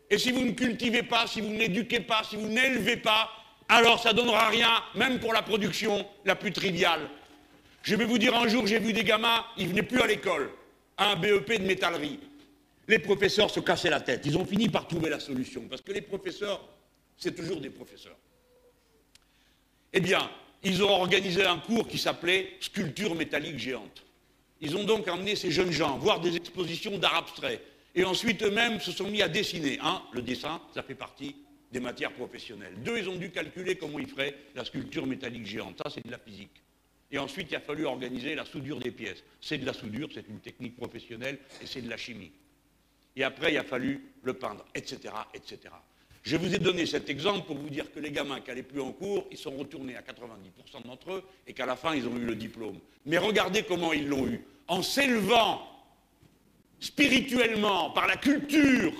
Et si vous ne cultivez pas, si vous n'éduquez pas, si vous n'élevez pas, alors ça ne donnera rien, même pour la production la plus triviale. Je vais vous dire, un jour, j'ai vu des gamins, ils venaient plus à l'école, à un BEP de métallerie. Les professeurs se cassaient la tête. Ils ont fini par trouver la solution, parce que les professeurs, c'est toujours des professeurs. Eh bien, ils ont organisé un cours qui s'appelait Sculpture métallique géante. Ils ont donc emmené ces jeunes gens voir des expositions d'art abstrait. Et ensuite, eux-mêmes se sont mis à dessiner. Un, le dessin, ça fait partie des matières professionnelles. Deux, ils ont dû calculer comment ils feraient la sculpture métallique géante. Ça, c'est de la physique. Et ensuite, il a fallu organiser la soudure des pièces. C'est de la soudure, c'est une technique professionnelle et c'est de la chimie. Et après, il a fallu le peindre, etc., etc. Je vous ai donné cet exemple pour vous dire que les gamins qui n'allaient plus en cours, ils sont retournés à 90% d'entre eux et qu'à la fin, ils ont eu le diplôme. Mais regardez comment ils l'ont eu. En s'élevant spirituellement par la culture,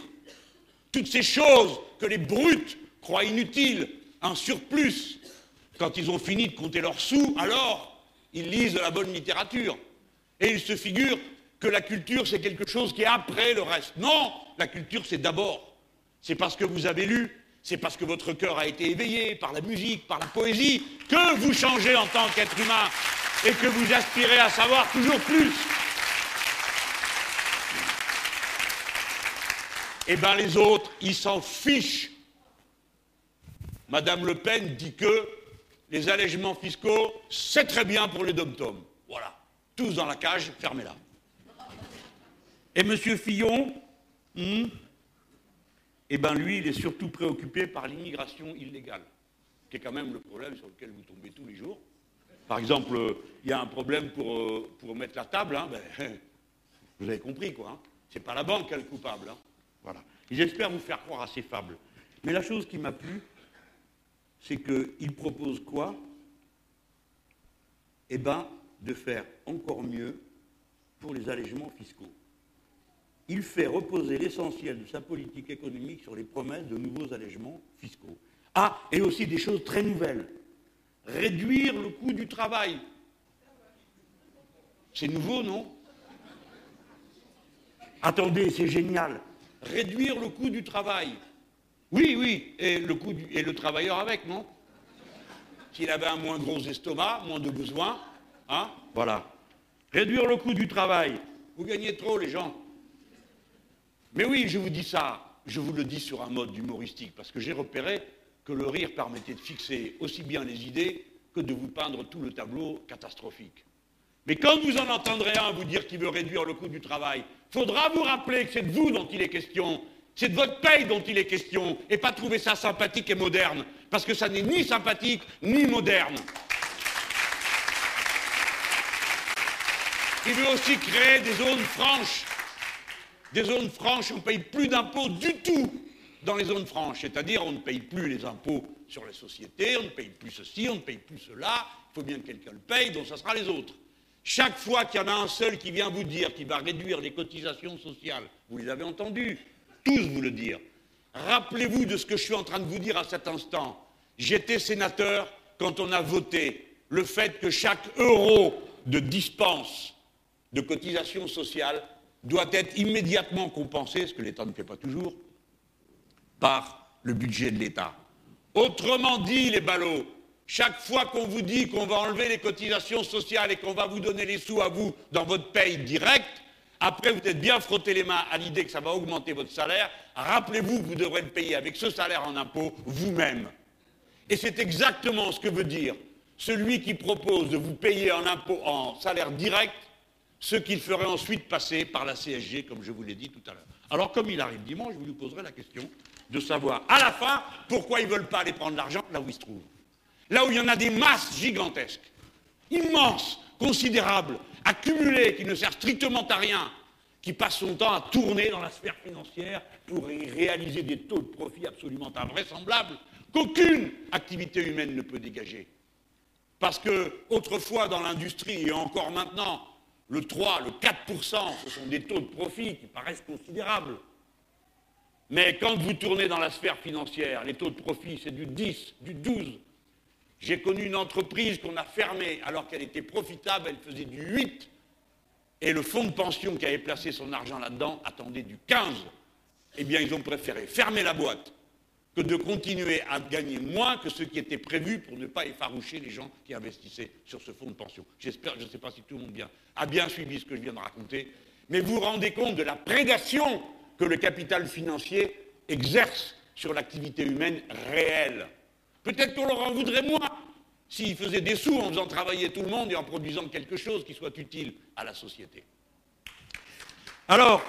toutes ces choses que les brutes croient inutiles, un surplus, quand ils ont fini de compter leurs sous, alors ils lisent de la bonne littérature. Et ils se figurent que la culture, c'est quelque chose qui est après le reste. Non, la culture, c'est d'abord. C'est parce que vous avez lu, c'est parce que votre cœur a été éveillé par la musique, par la poésie, que vous changez en tant qu'être humain et que vous aspirez à savoir toujours plus. Eh bien, les autres, ils s'en fichent. Madame Le Pen dit que les allègements fiscaux, c'est très bien pour les dom-toms. Voilà. Tous dans la cage, fermez-la. Et M. Fillon, hmm, eh bien lui, il est surtout préoccupé par l'immigration illégale, qui est quand même le problème sur lequel vous tombez tous les jours. Par exemple, il y a un problème pour, euh, mettre la table, hein, ben, vous avez compris quoi. Hein. C'est pas la banque qui est le coupable. Hein. Voilà. J'espère vous faire croire à ces fables. Mais la chose qui m'a plu, c'est qu'il propose quoi? Eh bien, de faire encore mieux pour les allègements fiscaux. Il fait reposer l'essentiel de sa politique économique sur les promesses de nouveaux allègements fiscaux. Ah, et aussi des choses très nouvelles. Réduire le coût du travail. C'est nouveau, non? Attendez, c'est génial. Réduire le coût du travail. Oui, oui, et le, coût et le travailleur avec, non? S'il avait un moins gros estomac, moins de besoins, hein Voilà. Réduire le coût du travail. Vous gagnez trop, les gens. Mais oui, je vous dis ça, je vous le dis sur un mode humoristique, parce que j'ai repéré que le rire permettait de fixer aussi bien les idées que de vous peindre tout le tableau catastrophique. Mais quand vous en entendrez un vous dire qu'il veut réduire le coût du travail, faudra vous rappeler que c'est de vous dont il est question, c'est de votre paye dont il est question, et pas trouver ça sympathique et moderne, parce que ça n'est ni sympathique ni moderne. Il veut aussi créer des zones franches. Des zones franches, on ne paye plus d'impôts du tout dans les zones franches, c'est-à-dire on ne paye plus les impôts sur les sociétés, on ne paye plus ceci, on ne paye plus cela, il faut bien que quelqu'un le paye, donc ça sera les autres. Chaque fois qu'il y en a un seul qui vient vous dire qu'il va réduire les cotisations sociales, vous les avez entendus, tous vous le dire. Rappelez-vous de ce que je suis en train de vous dire à cet instant. J'étais sénateur quand on a voté le fait que chaque euro de dispense de cotisation sociale doit être immédiatement compensé, ce que l'État ne fait pas toujours, par le budget de l'État. Autrement dit, les ballots, chaque fois qu'on vous dit qu'on va enlever les cotisations sociales et qu'on va vous donner les sous à vous dans votre paye directe, après vous êtes bien frotté les mains à l'idée que ça va augmenter votre salaire, rappelez-vous que vous devrez le payer avec ce salaire en impôt vous-même. Et c'est exactement ce que veut dire celui qui propose de vous payer en impôt, en salaire direct, ce qu'il ferait ensuite passer par la CSG, comme je vous l'ai dit tout à l'heure. Alors, comme il arrive dimanche, je vous lui poserai la question de savoir, à la fin, pourquoi ils ne veulent pas aller prendre l'argent là où ils se trouvent. Là où il y en a des masses gigantesques, immenses, considérables, accumulées, qui ne servent strictement à rien, qui passent son temps à tourner dans la sphère financière pour y réaliser des taux de profit absolument invraisemblables qu'aucune activité humaine ne peut dégager. Parce que autrefois dans l'industrie et encore maintenant, le 3, le 4%, ce sont des taux de profit qui paraissent considérables. Mais quand vous tournez dans la sphère financière, les taux de profit, c'est du 10, du 12. J'ai connu une entreprise qu'on a fermée alors qu'elle était profitable, elle faisait du 8. Et le fonds de pension qui avait placé son argent là-dedans attendait du 15. Eh bien, ils ont préféré fermer la boîte que de continuer à gagner moins que ce qui était prévu pour ne pas effaroucher les gens qui investissaient sur ce fonds de pension. J'espère, je ne sais pas si tout le monde bien, a bien suivi ce que je viens de raconter, mais vous vous rendez compte de la prédation que le capital financier exerce sur l'activité humaine réelle. Peut-être qu'on leur en voudrait moins s'ils faisaient des sous en faisant travailler tout le monde et en produisant quelque chose qui soit utile à la société. Alors,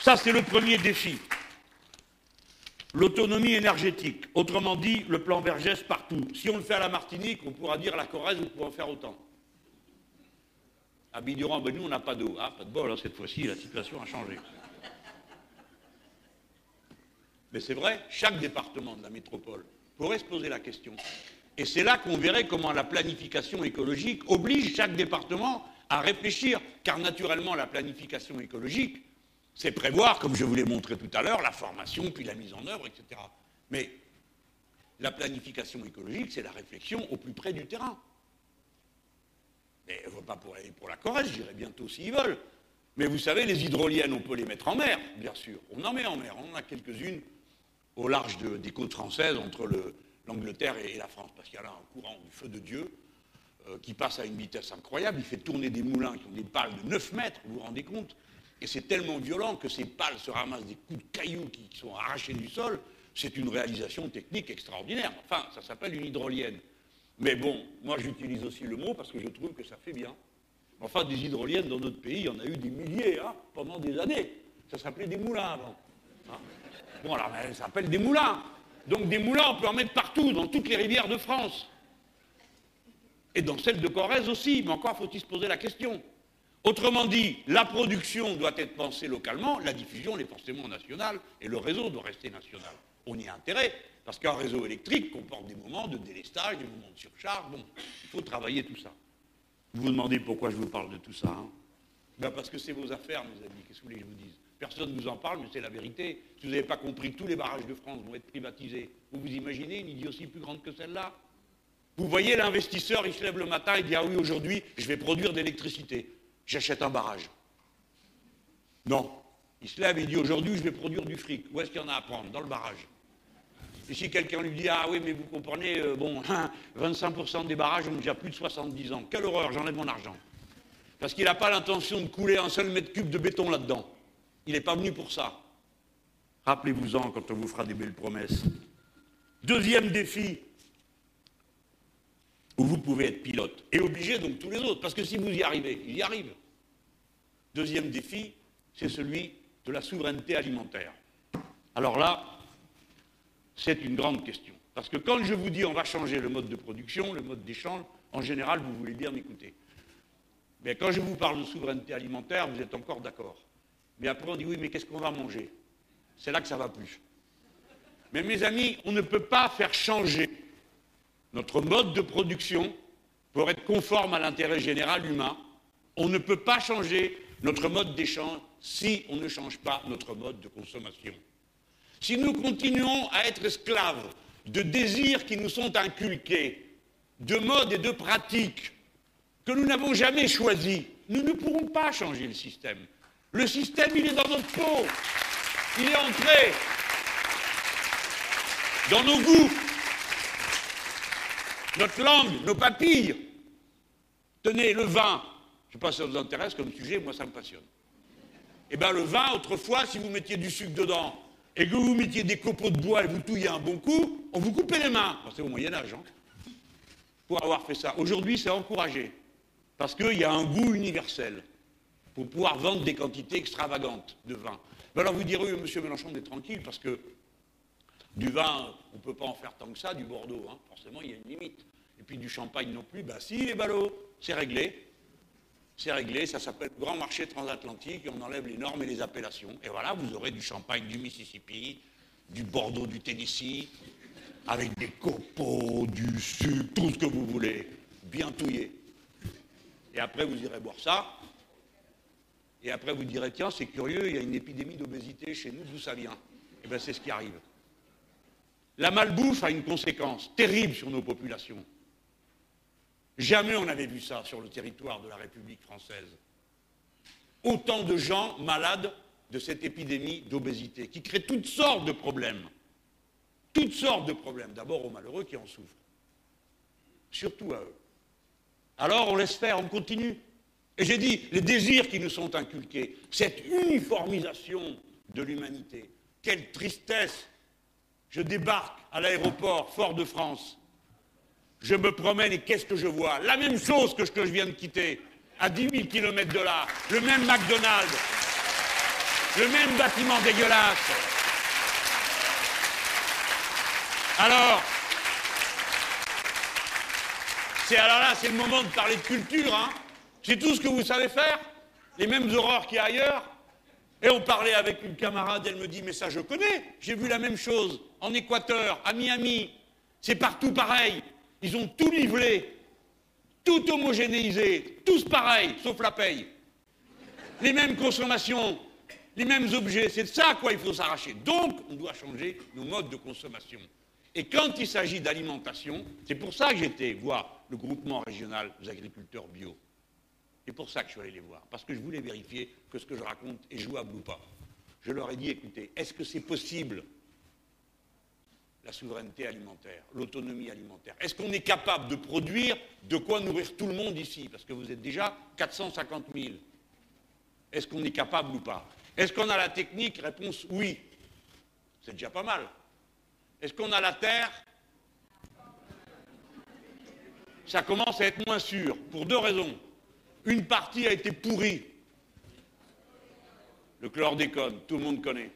ça c'est le premier défi. L'autonomie énergétique, autrement dit, le plan Vergès partout. Si on le fait à la Martinique, on pourra dire à la Corrèze, vous pouvez en faire autant. À Bidurand, ben nous, on n'a pas d'eau. Ah, pas de bol, hein, cette fois-ci, la situation a changé. Mais c'est vrai, chaque département de la métropole pourrait se poser la question. Et c'est là qu'on verrait comment la planification écologique oblige chaque département à réfléchir, car naturellement, la planification écologique, c'est prévoir, comme je vous l'ai montré tout à l'heure, la formation, puis la mise en œuvre, etc. Mais la planification écologique, c'est la réflexion au plus près du terrain. Mais ne pas pour, pour la Corrèze, j'irai bientôt s'ils veulent. Mais vous savez, les hydroliennes, on peut les mettre en mer, bien sûr. On en met en mer. On en a quelques-unes au large des côtes françaises, entre l'Angleterre et la France, parce qu'il y a là un courant du feu de Dieu euh, qui passe à une vitesse incroyable. Il fait tourner des moulins qui ont des pales de 9 mètres, vous vous rendez compte? Et c'est tellement violent que ces pales se ramassent des coups de cailloux qui, sont arrachés du sol. C'est une réalisation technique extraordinaire. Enfin, ça s'appelle une hydrolienne. Mais bon, moi j'utilise aussi le mot parce que je trouve que ça fait bien. Enfin, des hydroliennes dans notre pays, il y en a eu des milliers hein, pendant des années. Ça s'appelait des moulins avant. Hein? Bon, alors, ça s'appelle des moulins. Donc des moulins, on peut en mettre partout, dans toutes les rivières de France. Et dans celles de Corrèze aussi, mais encore faut-il se poser la question. Autrement dit, la production doit être pensée localement, la diffusion est forcément nationale et le réseau doit rester national. On y a intérêt, parce qu'un réseau électrique comporte des moments de délestage, des moments de surcharge. Bon, il faut travailler tout ça. Vous vous demandez pourquoi je vous parle de tout ça hein? Ben Parce que c'est vos affaires, mes amis, qu'est-ce que vous voulez que je vous dise? Personne ne vous en parle, mais c'est la vérité. Si vous n'avez pas compris tous les barrages de France vont être privatisés, vous vous imaginez une aussi plus grande que celle-là? Vous voyez l'investisseur, il se lève le matin et dit Ah oui, aujourd'hui, je vais produire de l'électricité j'achète un barrage. Non. Il se lève et dit aujourd'hui je vais produire du fric. Où est-ce qu'il y en a à prendre? Dans le barrage. Et si quelqu'un lui dit Ah oui, mais vous comprenez, euh, bon, 25% des barrages ont déjà plus de 70 ans. Quelle horreur, j'enlève mon argent. Parce qu'il n'a pas l'intention de couler un seul mètre cube de béton là-dedans. Il n'est pas venu pour ça. Rappelez-vous-en quand on vous fera des belles promesses. Deuxième défi, où vous pouvez être pilote et obliger donc tous les autres, parce que si vous y arrivez, il y arrive. Deuxième défi, c'est celui de la souveraineté alimentaire. Alors là, c'est une grande question. Parce que quand je vous dis on va changer le mode de production, le mode d'échange, en général, vous voulez bien m'écouter. Mais quand je vous parle de souveraineté alimentaire, vous êtes encore d'accord. Mais après, on dit oui, mais qu'est-ce qu'on va manger? C'est là que ça va plus. Mais mes amis, on ne peut pas faire changer notre mode de production pour être conforme à l'intérêt général humain. On ne peut pas changer notre mode d'échange si on ne change pas notre mode de consommation. Si nous continuons à être esclaves de désirs qui nous sont inculqués, de modes et de pratiques que nous n'avons jamais choisis, nous ne pourrons pas changer le système. Le système, il est dans notre peau. Il est entré dans nos goûts, notre langue, nos papilles. Tenez, le vin. Je ne sais pas si ça vous intéresse comme sujet, moi ça me passionne. Eh bien le vin, autrefois, si vous mettiez du sucre dedans et que vous mettiez des copeaux de bois et vous touilliez un bon coup, on vous coupait les mains. C'est au Moyen Âge, hein, pour avoir fait ça. Aujourd'hui, c'est encouragé, parce qu'il y a un goût universel pour pouvoir vendre des quantités extravagantes de vin. alors vous direz, monsieur Mélenchon, on est tranquille, parce que du vin, on ne peut pas en faire tant que ça, du Bordeaux, hein. forcément, il y a une limite. Et puis du champagne non plus, bah si, les ballots, c'est réglé. C'est réglé, ça s'appelle grand marché transatlantique et on enlève les normes et les appellations. Et voilà, vous aurez du champagne du Mississippi, du Bordeaux du Tennessee, avec des copeaux, du sucre, tout ce que vous voulez, bien touillé. Et après, vous irez boire ça. Et après, vous direz, tiens, c'est curieux, il y a une épidémie d'obésité chez nous, d'où ça vient? Eh bien, c'est ce qui arrive. La malbouffe a une conséquence terrible sur nos populations. Jamais on n'avait vu ça sur le territoire de la République française. Autant de gens malades de cette épidémie d'obésité qui crée toutes sortes de problèmes. Toutes sortes de problèmes. D'abord aux malheureux qui en souffrent. Surtout à eux. Alors on laisse faire, on continue. Et j'ai dit, les désirs qui nous sont inculqués, cette uniformisation de l'humanité, quelle tristesse Je débarque à l'aéroport Fort-de-France, je me promène et qu'est-ce que je vois? La même chose que ce que je viens de quitter, à 10 000 km de là, le même McDonald's, le même bâtiment dégueulasse. Alors, c'est alors là, c'est le moment de parler de culture, hein. C'est tout ce que vous savez faire, les mêmes horreurs qu'il y a ailleurs. Et on parlait avec une camarade, elle me dit, mais ça je connais, j'ai vu la même chose en Équateur, à Miami, c'est partout pareil. Ils ont tout nivelé, tout homogénéisé, tous pareils, sauf la paye. Les mêmes consommations, les mêmes objets, c'est de ça à quoi il faut s'arracher. Donc, on doit changer nos modes de consommation. Et quand il s'agit d'alimentation, c'est pour ça que j'étais voir le groupement régional des agriculteurs bio. C'est pour ça que je suis allé les voir, parce que je voulais vérifier que ce que je raconte est jouable ou pas. Je leur ai dit, écoutez, est-ce que c'est possible la souveraineté alimentaire, l'autonomie alimentaire Est-ce qu'on est capable de produire de quoi nourrir tout le monde ici? Parce que vous êtes déjà 450 000. Est-ce qu'on est capable ou pas? Est-ce qu'on a la technique? Réponse oui. C'est déjà pas mal. Est-ce qu'on a la terre? Ça commence à être moins sûr, pour deux raisons. Une partie a été pourrie. Le chlordécone, tout le monde connaît.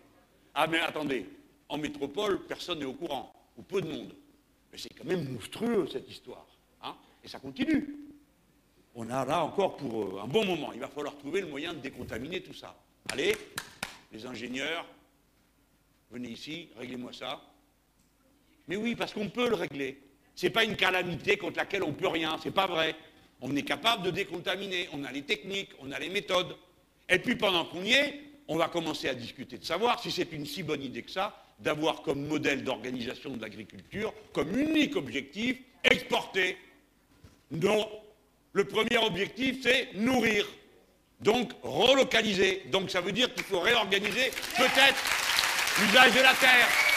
Ah mais attendez, en métropole, personne n'est au courant, ou peu de monde. Mais c'est quand même monstrueux cette histoire. Hein Et ça continue. On a là encore pour euh, un bon moment. Il va falloir trouver le moyen de décontaminer tout ça. Allez, les ingénieurs, venez ici, réglez-moi ça. Mais oui, parce qu'on peut le régler. Ce n'est pas une calamité contre laquelle on ne peut rien, c'est pas vrai. On est capable de décontaminer, on a les techniques, on a les méthodes. Et puis pendant qu'on y est, on va commencer à discuter de savoir si c'est une si bonne idée que ça d'avoir comme modèle d'organisation de l'agriculture, comme unique objectif, exporter. Non. Le premier objectif, c'est nourrir. Donc relocaliser. Donc ça veut dire qu'il faut réorganiser peut-être l'usage de la terre.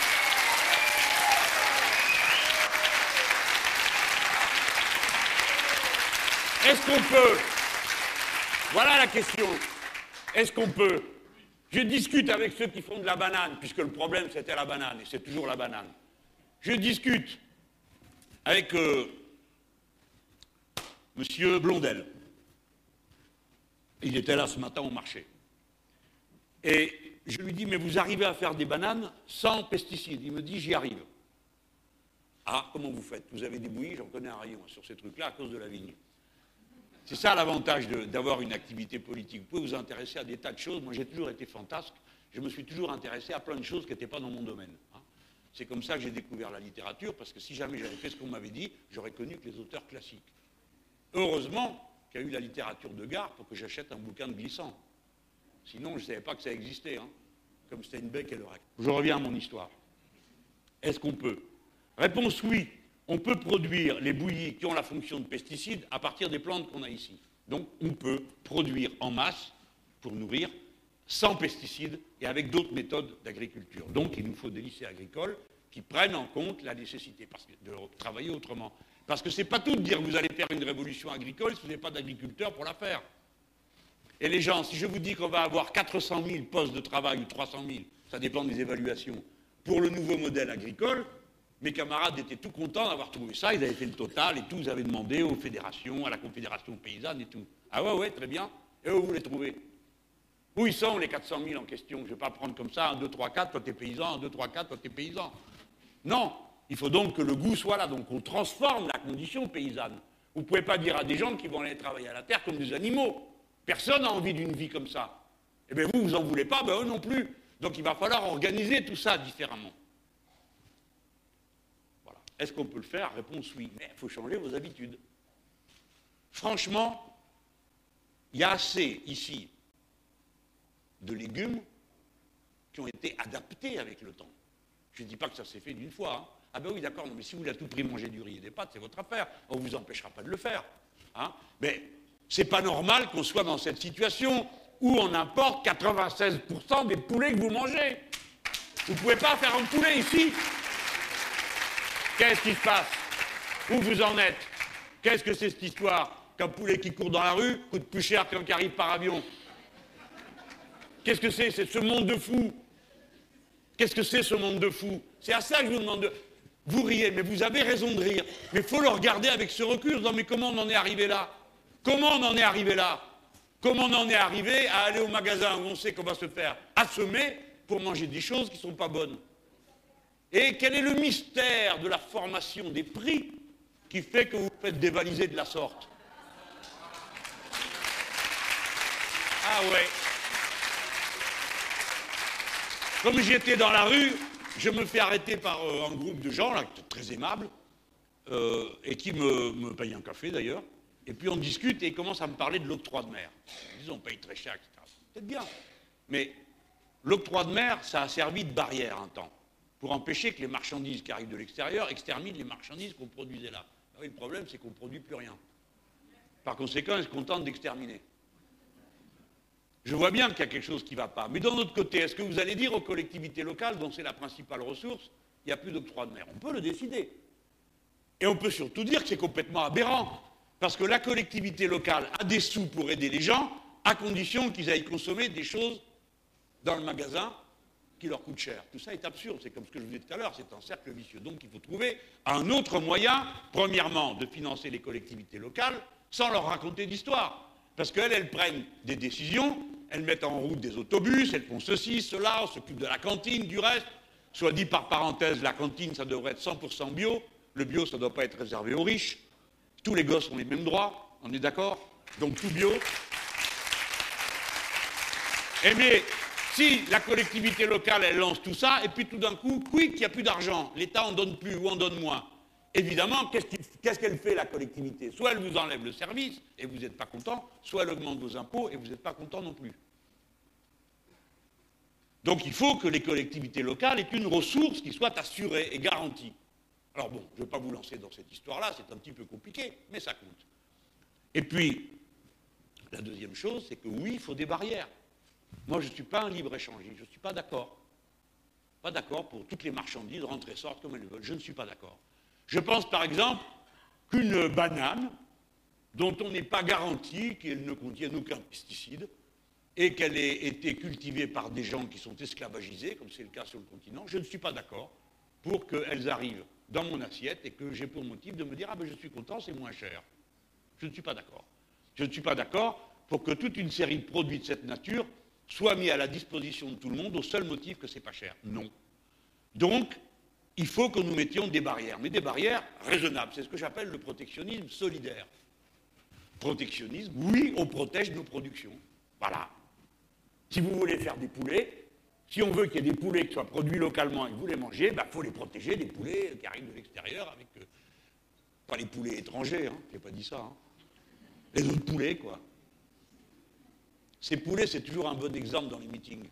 Est-ce qu'on peut Voilà la question. Est-ce qu'on peut Je discute avec ceux qui font de la banane, puisque le problème c'était la banane, et c'est toujours la banane. Je discute avec euh, Monsieur Blondel. Il était là ce matin au marché. Et je lui dis, mais vous arrivez à faire des bananes sans pesticides Il me dit, j'y arrive. Ah, comment vous faites? Vous avez des bouillies, j'en connais un rayon sur ces trucs-là à cause de la vigne. C'est ça l'avantage d'avoir une activité politique. Vous pouvez vous intéresser à des tas de choses. Moi, j'ai toujours été fantasque. Je me suis toujours intéressé à plein de choses qui n'étaient pas dans mon domaine. Hein. C'est comme ça que j'ai découvert la littérature, parce que si jamais j'avais fait ce qu'on m'avait dit, j'aurais connu que les auteurs classiques. Heureusement qu'il y a eu la littérature de gare pour que j'achète un bouquin de glissant. Sinon, je ne savais pas que ça existait, hein, comme Steinbeck et le reste. Je reviens à mon histoire. Est-ce qu'on peut? Réponse oui on peut produire les bouillies qui ont la fonction de pesticides à partir des plantes qu'on a ici. Donc on peut produire en masse pour nourrir sans pesticides et avec d'autres méthodes d'agriculture. Donc il nous faut des lycées agricoles qui prennent en compte la nécessité de travailler autrement. Parce que ce n'est pas tout de dire que vous allez faire une révolution agricole si vous n'avez pas d'agriculteurs pour la faire. Et les gens, si je vous dis qu'on va avoir 400 000 postes de travail ou 300 000, ça dépend des évaluations, pour le nouveau modèle agricole, mes camarades étaient tout contents d'avoir trouvé ça, ils avaient fait le total et tout, ils avaient demandé aux fédérations, à la confédération paysanne et tout. Ah ouais, ouais, très bien. Et où vous les trouvez Où ils sont les 400 000 en question? Je ne vais pas prendre comme ça 1, 2, 3, 4, toi t'es paysan, 1, 2, 3, 4, toi t'es paysan. Non, il faut donc que le goût soit là, donc on transforme la condition paysanne. Vous ne pouvez pas dire à des gens qui vont aller travailler à la terre comme des animaux. Personne n'a envie d'une vie comme ça. Eh bien vous, vous n'en voulez pas, ben eux non plus. Donc il va falloir organiser tout ça différemment. Est-ce qu'on peut le faire? Réponse oui, mais il faut changer vos habitudes. Franchement, il y a assez ici de légumes qui ont été adaptés avec le temps. Je ne dis pas que ça s'est fait d'une fois. Hein. Ah ben oui, d'accord, mais si vous voulez à tout prix manger du riz et des pâtes, c'est votre affaire. On ne vous empêchera pas de le faire. Hein. Mais c'est pas normal qu'on soit dans cette situation où on importe 96% des poulets que vous mangez. Vous ne pouvez pas faire un poulet ici. Qu'est-ce qui se passe? Où vous en êtes? Qu'est-ce que c'est cette histoire? Qu'un poulet qui court dans la rue coûte plus cher qu'un qui arrive par avion. Qu'est-ce que c'est C'est ce monde de fous? Qu'est-ce que c'est ce monde de fous? C'est à ça que je vous demande de... Vous riez, mais vous avez raison de rire. Mais il faut le regarder avec ce recul. Non, mais comment on en est arrivé là? Comment on en est arrivé là? Comment on en est arrivé à aller au magasin où on sait qu'on va se faire assommer pour manger des choses qui ne sont pas bonnes? Et quel est le mystère de la formation des prix qui fait que vous faites dévaliser de la sorte? Ah ouais comme j'étais dans la rue, je me fais arrêter par euh, un groupe de gens, là, très aimables, euh, et qui me, payent un café d'ailleurs. Et puis on discute et ils commencent à me parler de l'octroi de mer. Ils disent on paye très cher, etc. C'est bien. Mais l'octroi de mer, ça a servi de barrière un temps, pour empêcher que les marchandises qui arrivent de l'extérieur exterminent les marchandises qu'on produisait là. Ah le problème, c'est qu'on ne produit plus rien. Par conséquent, ils se contentent d'exterminer. Je vois bien qu'il y a quelque chose qui ne va pas. Mais d'un autre côté, est-ce que vous allez dire aux collectivités locales, dont c'est la principale ressource, il n'y a plus d'octroi de mer? On peut le décider. Et on peut surtout dire que c'est complètement aberrant. Parce que la collectivité locale a des sous pour aider les gens, à condition qu'ils aillent consommer des choses dans le magasin qui leur coûtent cher. Tout ça est absurde, c'est comme ce que je vous disais tout à l'heure, c'est un cercle vicieux. Donc il faut trouver un autre moyen, premièrement, de financer les collectivités locales sans leur raconter d'histoire. Parce qu'elles, elles prennent des décisions, elles mettent en route des autobus, elles font ceci, cela, s'occupent de la cantine, du reste. Soit dit par parenthèse, la cantine, ça devrait être 100% bio. Le bio, ça ne doit pas être réservé aux riches. Tous les gosses ont les mêmes droits, on est d'accord? Donc tout bio. Et mais si la collectivité locale, elle lance tout ça, et puis tout d'un coup, quick, il n'y a plus d'argent, l'État en donne plus ou en donne moins évidemment, qu'est-ce qu'elle fait la collectivité? Soit elle vous enlève le service et vous n'êtes pas content, soit elle augmente vos impôts et vous n'êtes pas content non plus. Donc il faut que les collectivités locales aient une ressource qui soit assurée et garantie. Alors bon, je ne vais pas vous lancer dans cette histoire-là, c'est un petit peu compliqué, mais ça compte. Et puis, la deuxième chose, c'est que oui, il faut des barrières. Moi, je ne suis pas un libre-échangiste, je ne suis pas d'accord. Pas d'accord pour toutes les marchandises rentrer et sortent comme elles veulent. Je ne suis pas d'accord. Je pense par exemple qu'une banane dont on n'est pas garanti qu'elle ne contienne aucun pesticide et qu'elle ait été cultivée par des gens qui sont esclavagisés, comme c'est le cas sur le continent, je ne suis pas d'accord pour qu'elles arrivent dans mon assiette et que j'ai pour motif de me dire Ah ben je suis content, c'est moins cher. Je ne suis pas d'accord. Je ne suis pas d'accord pour que toute une série de produits de cette nature soient mis à la disposition de tout le monde au seul motif que c'est pas cher. Non. Donc, il faut que nous mettions des barrières, mais des barrières raisonnables. C'est ce que j'appelle le protectionnisme solidaire. Protectionnisme, oui, on protège nos productions. Voilà. Si vous voulez faire des poulets, si on veut qu'il y ait des poulets qui soient produits localement et que vous les mangez, il bah, faut les protéger des poulets qui arrivent de l'extérieur avec. Euh, pas les poulets étrangers, hein, je n'ai pas dit ça. Hein. Les autres poulets, quoi. Ces poulets, c'est toujours un bon exemple dans les meetings.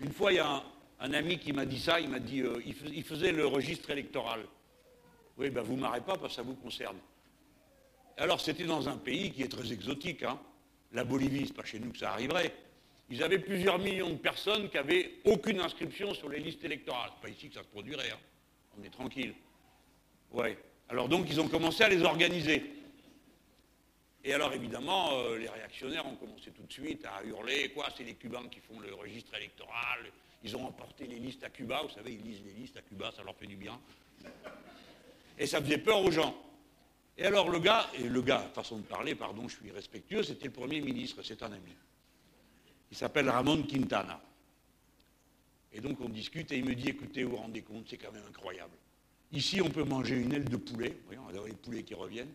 Une fois, il y a un, ami qui m'a dit ça, il m'a dit, euh, il, faisait le registre électoral. Oui, ben vous marrez pas parce que ça vous concerne. Alors c'était dans un pays qui est très exotique, hein. la Bolivie, c'est pas chez nous que ça arriverait. Ils avaient plusieurs millions de personnes qui n'avaient aucune inscription sur les listes électorales. C'est pas ici que ça se produirait, hein. on est tranquille. Ouais. Alors donc ils ont commencé à les organiser. Et alors évidemment, euh, les réactionnaires ont commencé tout de suite à hurler, quoi, c'est les Cubains qui font le registre électoral, ils ont emporté les listes à Cuba, vous savez, ils lisent les listes à Cuba, ça leur fait du bien. Et ça faisait peur aux gens. Et alors le gars, et le gars, façon de parler, pardon, je suis respectueux, c'était le Premier ministre, c'est un ami. Il s'appelle Ramon Quintana. Et donc on discute et il me dit, écoutez, vous rendez compte, c'est quand même incroyable. Ici, on peut manger une aile de poulet, voyons, les poulets qui reviennent.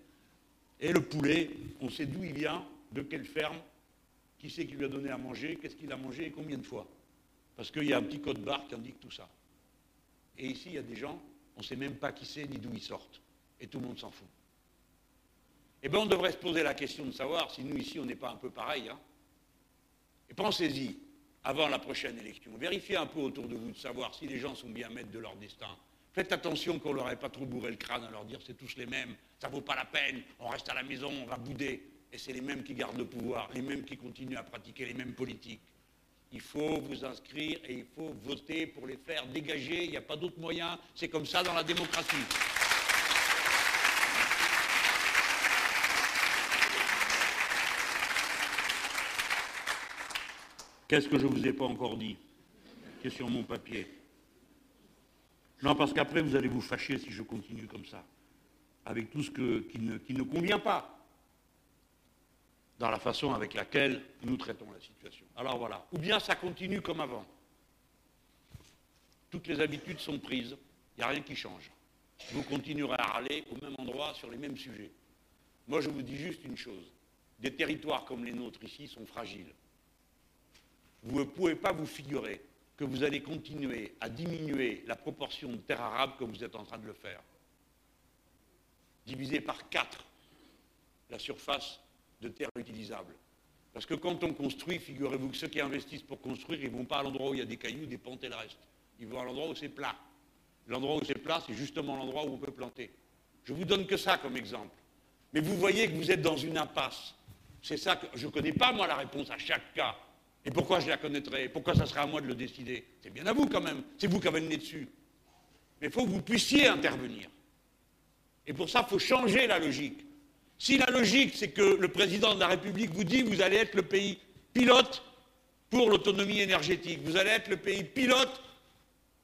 Et le poulet, on sait d'où il vient, de quelle ferme, qui c'est qui lui a donné à manger, qu'est-ce qu'il a mangé et combien de fois. Parce qu'il y a un petit code barre qui indique tout ça. Et ici, il y a des gens, on ne sait même pas qui c'est ni d'où ils sortent. Et tout le monde s'en fout. Eh bien, on devrait se poser la question de savoir si nous, ici, on n'est pas un peu pareil. Hein. et pensez-y, avant la prochaine élection. Vérifiez un peu autour de vous de savoir si les gens sont bien maîtres de leur destin. Faites attention qu'on leur ait pas trop bourré le crâne à leur dire c'est tous les mêmes, ça vaut pas la peine, on reste à la maison, on va bouder. Et c'est les mêmes qui gardent le pouvoir, les mêmes qui continuent à pratiquer les mêmes politiques. Il faut vous inscrire et il faut voter pour les faire dégager. Il n'y a pas d'autre moyen. C'est comme ça dans la démocratie. Qu'est-ce que je ne vous ai pas encore dit? Qui est sur mon papier Non, parce qu'après, vous allez vous fâcher si je continue comme ça, avec tout ce qui, ne, qui ne convient pas dans la façon avec laquelle nous traitons la situation. Alors voilà. Ou bien ça continue comme avant. Toutes les habitudes sont prises, il n'y a rien qui change. Vous continuerez à râler au même endroit sur les mêmes sujets. Moi, je vous dis juste une chose. Des territoires comme les nôtres ici sont fragiles. Vous ne pouvez pas vous figurer que vous allez continuer à diminuer la proportion de terres arables comme vous êtes en train de le faire. Diviser par quatre la surface de terres utilisables. Parce que quand on construit, figurez-vous que ceux qui investissent pour construire, ils ne vont pas à l'endroit où il y a des cailloux, des pentes et le reste. Ils vont à l'endroit où c'est plat. L'endroit où c'est plat, c'est justement l'endroit où on peut planter. Je vous donne que ça comme exemple. Mais vous voyez que vous êtes dans une impasse. C'est ça que je ne connais pas, moi, la réponse à chaque cas. Et pourquoi je la connaîtrais Pourquoi ça serait à moi de le décider? C'est bien à vous quand même. C'est vous qui avez le nez dessus. Mais il faut que vous puissiez intervenir. Et pour ça, il faut changer la logique. Si la logique, c'est que le président de la République vous dit vous allez être le pays pilote pour l'autonomie énergétique, vous allez être le pays pilote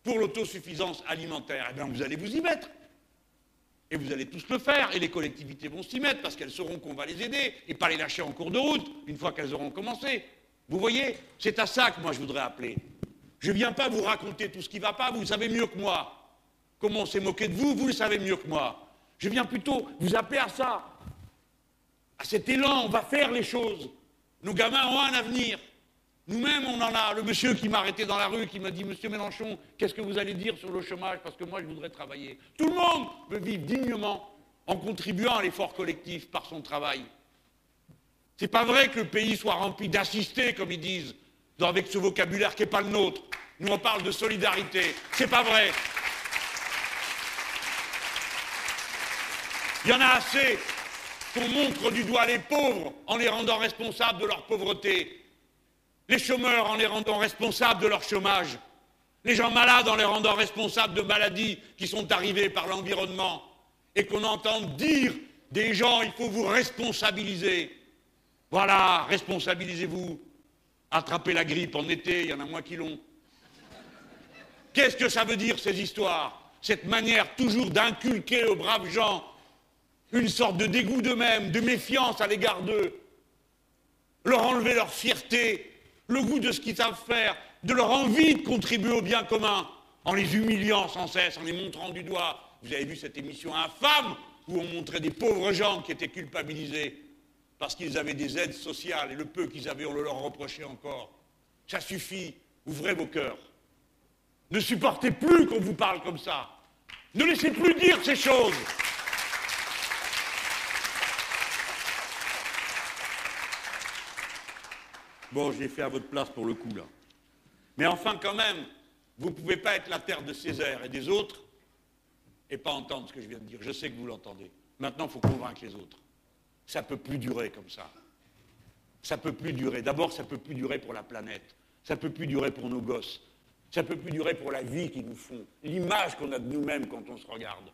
pour l'autosuffisance alimentaire, eh bien vous allez vous y mettre. Et vous allez tous le faire, et les collectivités vont s'y mettre, parce qu'elles sauront qu'on va les aider, et pas les lâcher en cours de route, une fois qu'elles auront commencé. Vous voyez, c'est à ça que moi je voudrais appeler. Je ne viens pas vous raconter tout ce qui ne va pas, vous le savez mieux que moi. Comment on s'est moqué de vous, vous le savez mieux que moi. Je viens plutôt vous appeler à ça à cet élan, on va faire les choses. Nos gamins ont un avenir. Nous-mêmes, on en a. Le monsieur qui m'a arrêté dans la rue, qui m'a dit Monsieur Mélenchon, qu'est-ce que vous allez dire sur le chômage? Parce que moi, je voudrais travailler. Tout le monde veut vivre dignement en contribuant à l'effort collectif par son travail. C'est pas vrai que le pays soit rempli d'assistés, comme ils disent, avec ce vocabulaire qui n'est pas le nôtre. Nous, on parle de solidarité. C'est pas vrai. Il y en a assez qu'on montre du doigt les pauvres en les rendant responsables de leur pauvreté, les chômeurs en les rendant responsables de leur chômage, les gens malades en les rendant responsables de maladies qui sont arrivées par l'environnement, et qu'on entende dire des gens, il faut vous responsabiliser. Voilà, responsabilisez-vous. Attrapez la grippe en été, il y en a moins qui l'ont. Qu'est-ce que ça veut dire ces histoires? Cette manière toujours d'inculquer aux braves gens une sorte de dégoût d'eux-mêmes, de méfiance à l'égard d'eux, leur enlever leur fierté, le goût de ce qu'ils savent faire, de leur envie de contribuer au bien commun, en les humiliant sans cesse, en les montrant du doigt. Vous avez vu cette émission infâme où on montrait des pauvres gens qui étaient culpabilisés parce qu'ils avaient des aides sociales et le peu qu'ils avaient, on le leur reprochait encore. Ça suffit, ouvrez vos cœurs. Ne supportez plus qu'on vous parle comme ça. Ne laissez plus dire ces choses. Bon, j'ai fait à votre place pour le coup, là. Mais enfin, quand même, vous ne pouvez pas être la terre de Césaire et des autres et pas entendre ce que je viens de dire. Je sais que vous l'entendez. Maintenant, il faut convaincre les autres. Ça ne peut plus durer comme ça. Ça ne peut plus durer. D'abord, ça ne peut plus durer pour la planète. Ça ne peut plus durer pour nos gosses. Ça ne peut plus durer pour la vie qu'ils nous font. L'image qu'on a de nous-mêmes quand on se regarde.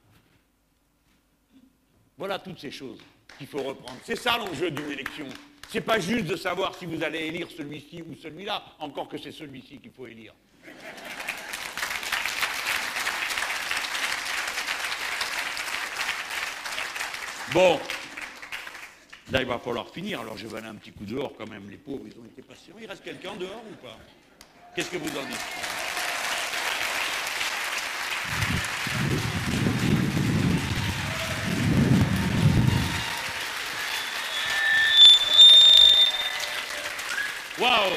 Voilà toutes ces choses qu'il faut reprendre. C'est ça l'enjeu d'une élection. Ce n'est pas juste de savoir si vous allez élire celui-ci ou celui-là, encore que c'est celui-ci qu'il faut élire. Bon, là il va falloir finir, alors je vais aller un petit coup dehors quand même, les pauvres, ils ont été patients. Il reste quelqu'un dehors ou pas? Qu'est-ce que vous en dites? Waouh!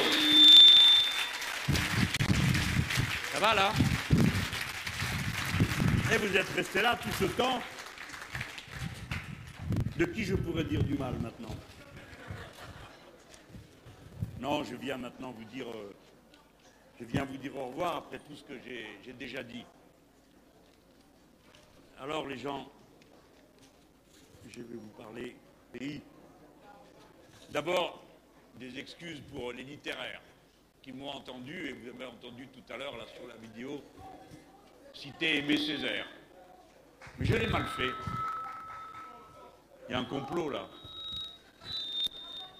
Ça va là? Et vous êtes resté là tout ce temps? De qui je pourrais dire du mal maintenant Non, je viens maintenant vous dire euh, vous dire au revoir après tout ce que j'ai déjà dit. Alors les gens, je vais vous parler pays. D'abord, des excuses pour les littéraires qui m'ont entendu, et vous avez entendu tout à l'heure là sur la vidéo, citer Aimé Césaire. Mais je l'ai mal fait. Il y a un complot là.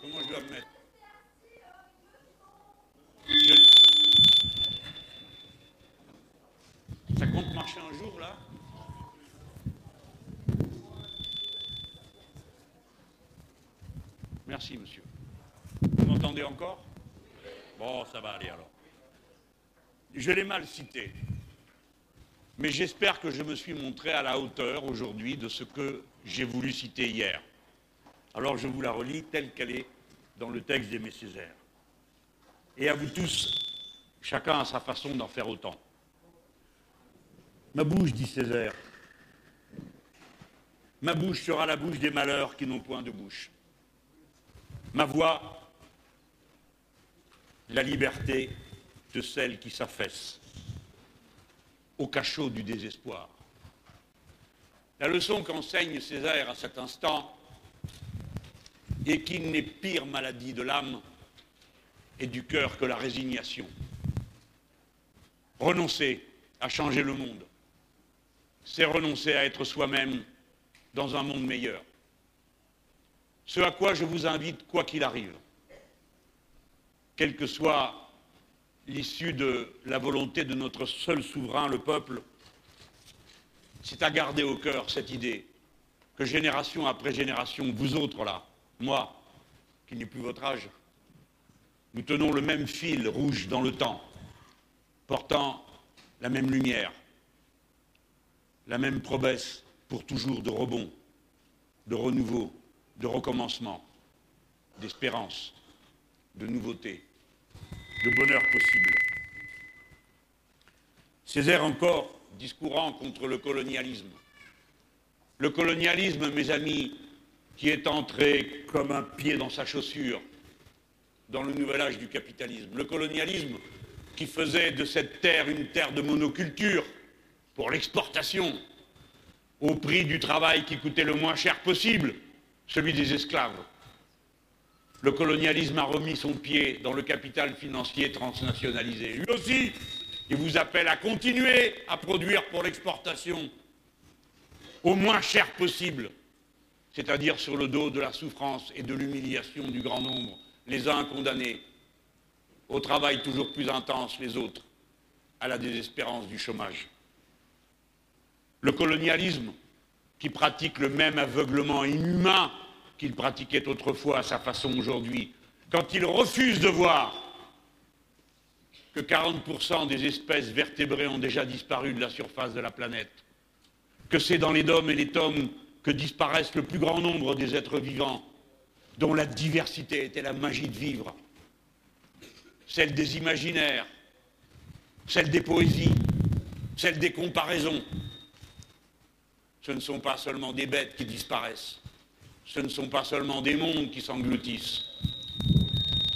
Comment je dois me mettre? Ça compte marcher un jour là? Merci monsieur. Vous m'entendez encore? Bon, ça va aller alors. Je l'ai mal cité. Mais j'espère que je me suis montré à la hauteur aujourd'hui de ce que j'ai voulu citer hier. Alors je vous la relis telle qu'elle est dans le texte d'Aimé Césaire. Et à vous tous, chacun a sa façon d'en faire autant. Ma bouche, dit Césaire, ma bouche sera la bouche des malheurs qui n'ont point de bouche. Ma voix, la liberté de celle qui s'affaisse au cachot du désespoir. La leçon qu'enseigne Césaire à cet instant est qu'il n'est pire maladie de l'âme et du cœur que la résignation. Renoncer à changer le monde, c'est renoncer à être soi-même dans un monde meilleur. Ce à quoi je vous invite, quoi qu'il arrive, quelle que soit l'issue de la volonté de notre seul souverain, le peuple, c'est à garder au cœur cette idée que génération après génération, vous autres là, moi, qui n'ai plus votre âge, nous tenons le même fil rouge dans le temps, portant la même lumière, la même promesse pour toujours de rebond, de renouveau, de recommencement, d'espérance, de nouveauté de bonheur possible. Césaire encore, discourant contre le colonialisme. Le colonialisme, mes amis, qui est entré comme un pied dans sa chaussure dans le nouvel âge du capitalisme. Le colonialisme qui faisait de cette terre une terre de monoculture pour l'exportation, au prix du travail qui coûtait le moins cher possible, celui des esclaves le colonialisme a remis son pied dans le capital financier transnationalisé. Lui aussi, il vous appelle à continuer à produire pour l'exportation au moins cher possible, c'est-à-dire sur le dos de la souffrance et de l'humiliation du grand nombre, les uns condamnés au travail toujours plus intense, les autres à la désespérance du chômage. Le colonialisme qui pratique le même aveuglement inhumain qu'il pratiquait autrefois à sa façon aujourd'hui, quand il refuse de voir que 40% des espèces vertébrées ont déjà disparu de la surface de la planète, que c'est dans les dômes et les tomes que disparaissent le plus grand nombre des êtres vivants, dont la diversité était la magie de vivre, celle des imaginaires, celle des poésies, celle des comparaisons. Ce ne sont pas seulement des bêtes qui disparaissent, ce ne sont pas seulement des mondes qui s'engloutissent.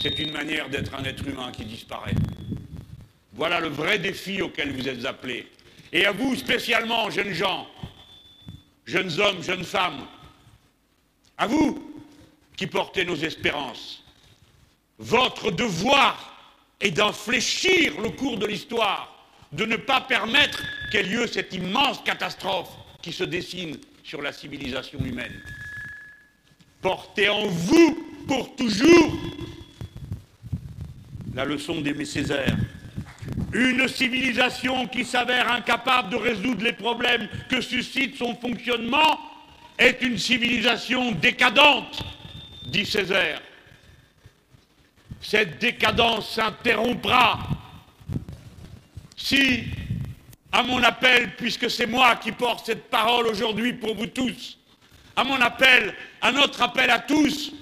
C'est une manière d'être un être humain qui disparaît. Voilà le vrai défi auquel vous êtes appelés. Et à vous spécialement, jeunes gens, jeunes hommes, jeunes femmes, à vous qui portez nos espérances, votre devoir est d'infléchir le cours de l'histoire, de ne pas permettre qu'ait lieu cette immense catastrophe qui se dessine sur la civilisation humaine. Portez en vous pour toujours la leçon d'Aimé Césaire. Une civilisation qui s'avère incapable de résoudre les problèmes que suscite son fonctionnement est une civilisation décadente, dit Césaire. Cette décadence s'interrompra si, à mon appel, puisque c'est moi qui porte cette parole aujourd'hui pour vous tous, à mon appel, à notre appel à tous,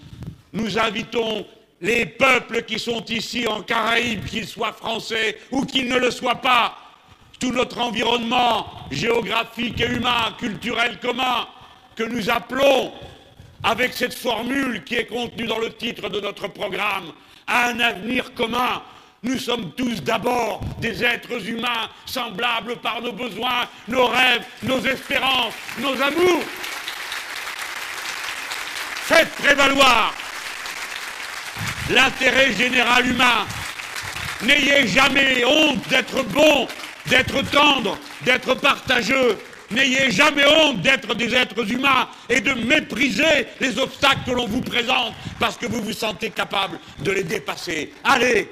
nous invitons les peuples qui sont ici en Caraïbes, qu'ils soient français ou qu'ils ne le soient pas, tout notre environnement géographique et humain, culturel commun, que nous appelons, avec cette formule qui est contenue dans le titre de notre programme, à un avenir commun. Nous sommes tous d'abord des êtres humains semblables par nos besoins, nos rêves, nos espérances, nos amours. Faites prévaloir l'intérêt général humain. N'ayez jamais honte d'être bon, d'être tendre, d'être partageux. N'ayez jamais honte d'être des êtres humains et de mépriser les obstacles que l'on vous présente parce que vous vous sentez capable de les dépasser. Allez,